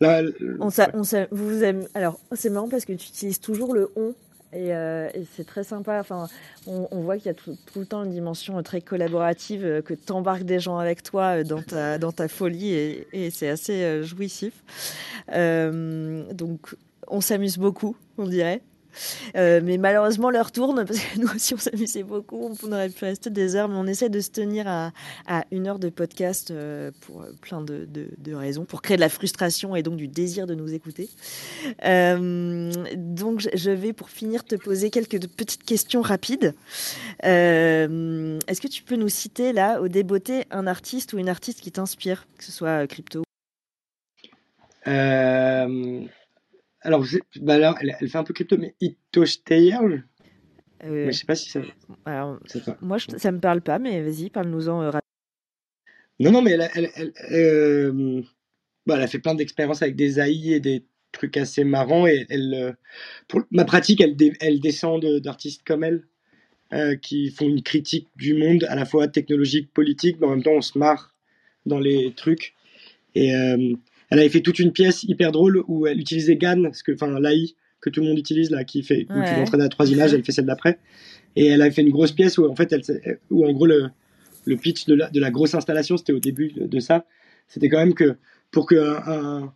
Là, on ouais. on vous aime... alors c'est marrant parce que tu utilises toujours le on. Et, euh, et c'est très sympa. Enfin, on, voit qu'il y a tout, le temps une dimension très collaborative, euh, que tu embarques des gens avec toi dans ta, folie, et, c'est assez euh, jouissif. Euh, donc, on s'amuse beaucoup, on dirait. Euh, mais malheureusement, l'heure tourne parce que nous aussi on s'amusait beaucoup. On aurait pu rester des heures, mais on essaie de se tenir à, une heure de podcast euh, pour plein de, raisons, pour créer de la frustration et donc du désir de nous écouter. Euh, donc, je vais pour finir te poser quelques petites questions rapides. Euh, est-ce que tu peux nous citer là, au débeauté, un artiste ou une artiste qui t'inspire, que ce soit crypto euh, alors, bah elle, fait un peu crypto, mais Ito Steyer euh, Mais je sais pas si ça. Alors, moi, je, ça me parle pas, mais vas-y, parle-nous-en euh, Non, non, mais elle, elle, elle, euh, bah, elle a fait plein d'expériences avec des AI et des trucs assez marrants. Et elle, euh, pour ma pratique, elle, elle descend d'artistes comme elle, euh, qui font une critique du monde, à la fois technologique, politique, mais en même temps, on se marre dans les trucs. Et elle avait fait toute une pièce hyper drôle où elle utilisait GAN, ce que, enfin l'AI que tout le monde utilise là, qui fait, où ouais. tu l'entraînes à trois images, elle fait celle d'après. Et elle avait fait une grosse pièce où en fait, elle, où en gros le, le pitch de la, de la grosse installation, c'était au début de, de ça, c'était quand même que pour que un,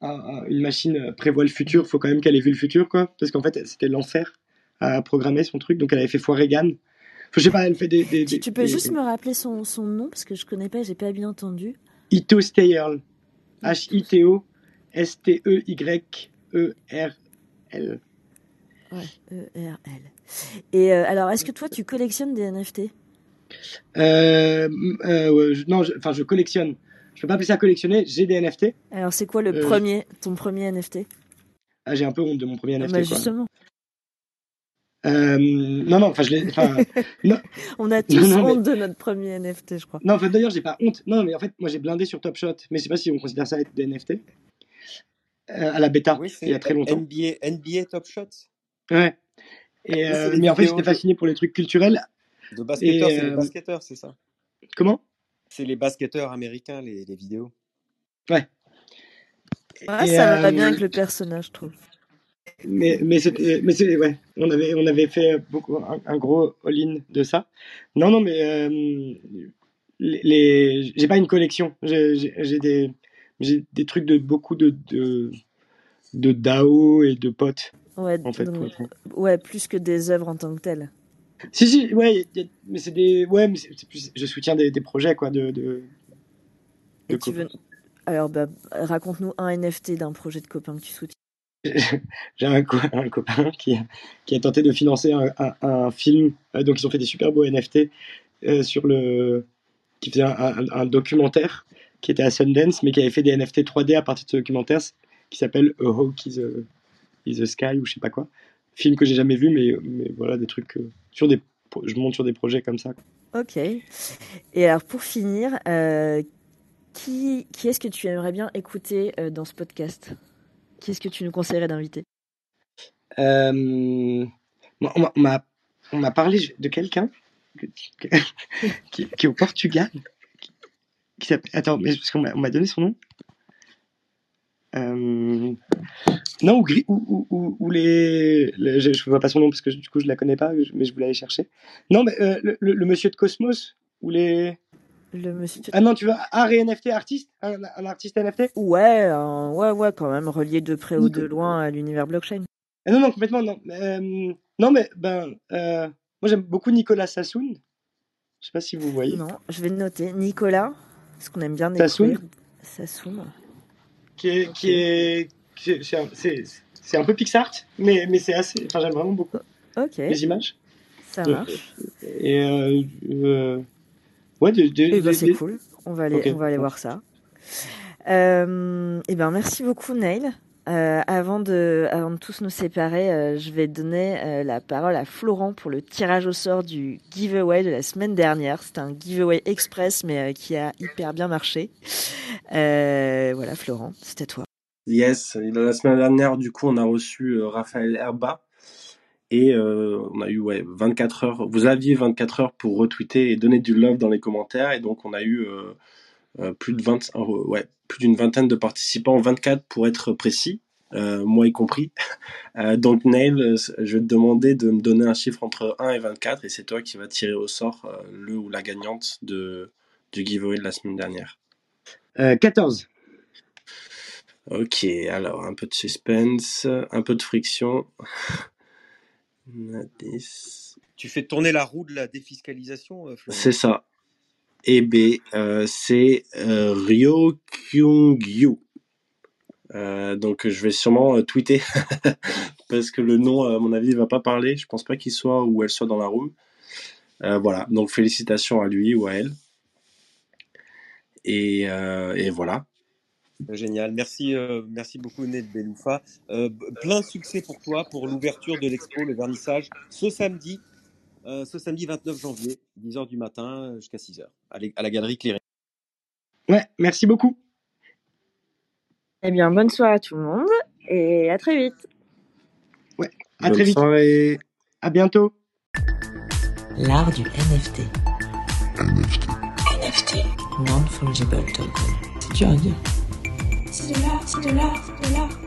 un, une machine prévoit le futur, faut quand même qu'elle ait vu le futur, quoi, parce qu'en fait, c'était l'enfer à programmer son truc, donc elle avait fait foirer GAN. je sais pas, elle fait des. des, tu, tu peux des, juste me rappeler son, son nom parce que je connais pas, j'ai pas bien entendu. Ito Steyerl. H-I-T-O-S-T-E-Y-E-R-L. Ouais, E-R-L. Et euh, alors, est-ce que toi, tu collectionnes des NFT euh, euh, je, Non, enfin, je, je, collectionne. Je peux pas appeler ça collectionner, j'ai des NFT. Alors, c'est quoi le premier, ton premier NFT ah, J'ai un peu honte de mon premier NFT. Bah, justement. Euh, non, non, enfin, je l'ai. On a tous non, non, honte mais... de notre premier NFT, je crois. Non, enfin, d'ailleurs, j'ai pas honte. Non, mais en fait, moi, j'ai blindé sur Top Shot, mais je sais pas si on considère ça être des NFT. Euh, à la bêta, oui, il y a très longtemps. NBA, NBA Top Shot Ouais. Et, euh, mais en fait, j'étais fasciné pour les trucs culturels. De basketteurs, c'est les basketteurs, c'est ça Comment? C'est les basketteurs américains, les, les vidéos. Ouais. Ah, et ça va bien avec le personnage, je trouve mais mais c'était mais c'est ouais on avait on avait fait beaucoup un, un gros all-in de ça non non mais euh, les, les j'ai pas une collection j'ai des j'ai des trucs de beaucoup de, de de DAO et de potes Ouais, en fait. donc- ouais, plus que des œuvres en tant que telles. Si, si, ouais, a- mais c'est des. Ouais, mais plus. Je soutiens des, des projets, quoi, de. de, Et de tu veux... copains. Alors, bah, raconte-nous un NFT d'un projet de copain que tu soutiens. J'ai un, co- un copain qui a, tenté de financer un, film. euh, donc, ils ont fait des super beaux NFT euh, sur le. qui faisait un, documentaire qui était à Sundance, mais qui avait fait des NFT 3D à partir de ce documentaire qui s'appelle A Hawk is a, Sky ou je sais pas quoi. Film que j'ai jamais vu, mais, voilà, des trucs. euh, sur des, je monte sur des projets comme ça. Ok. Et alors, pour finir, qui, est-ce que tu aimerais bien écouter dans ce podcast? Qui est-ce que tu nous conseillerais d'inviter? Euh, on m'a- on parlé de quelqu'un que- que- qui, est au Portugal. Attends, mais parce qu'on m'a on m'a donné son nom. Euh, non, ou, les. je, je vois pas son nom parce que du coup je la connais pas, mais je voulais aller chercher. Non, mais euh, le, le- le monsieur de Cosmos ou les. Le monsieur. Ah non, tu veux art et NFT artiste? Un, un artiste NFT Ouais, ouais, ouais, quand même, relié de près ou de loin à l'univers blockchain. Ah non, non, complètement, non. Euh, non, mais ben, euh, moi j'aime beaucoup Nicolas Sassoon. Je sais pas si vous voyez. Non, je vais le noter. Nicolas, parce qu'on aime bien Sassoon. Sassoon. Qui est, qui est, qui est- c'est un- c'est c'est un peu Pixar, mais, mais c'est assez. Enfin, j'aime vraiment beaucoup les images. ça marche. Et euh, euh, ouais, de, de- Eh ben, c'est de- cool. On va aller, on va aller voir ça. Euh, eh ben, merci beaucoup, Neil. Euh, avant de, avant de tous nous séparer, euh, je vais donner euh, la parole à Florent pour le tirage au sort du giveaway de la semaine dernière. C'était un giveaway express, mais euh, qui a hyper bien marché. Euh, voilà, Florent, c'était toi. Yes, et la semaine dernière, du coup, on a reçu euh, Raphaël Herba et euh, on a eu ouais, 24 heures. Vous aviez 24 heures pour retweeter et donner du love dans les commentaires et donc on a eu euh, euh, plus de 20, euh, ouais, plus d'une vingtaine de participants, 24 pour être précis, moi y compris. Donc Neil, euh, je vais te demander de me donner un chiffre entre 1 et 24 et c'est toi qui vas tirer au sort le ou la gagnante de, du giveaway de la semaine dernière. Euh, 14. Ok, alors un peu de suspense, un peu de friction. 10. Tu fais tourner la roue de la défiscalisation, euh, C'est ça. Et B, euh, c'est euh, Ryo Kyung-yu. Euh, donc je vais sûrement tweeter parce que le nom, à mon avis, il va pas parler. Je pense pas qu'il soit ou elle soit dans la room. Voilà. Donc félicitations à lui ou à elle. Et, et voilà. Génial, merci, euh, merci beaucoup Ned Beloufa. Euh, plein de succès pour toi pour l'ouverture de l'expo, le vernissage, ce samedi, euh, ce samedi 29 janvier, 10h du matin jusqu'à 6h, à, la- à la galerie Cléré. Ouais, merci beaucoup. Eh bien, bonne soirée à tout le monde et à très vite. À Bonne très vite. soirée. À bientôt. L'art du NFT. NFT. NFT. Non-fungible token. C'est dur à dire. C'est de l'art, c'est de l'art, c'est de l'art.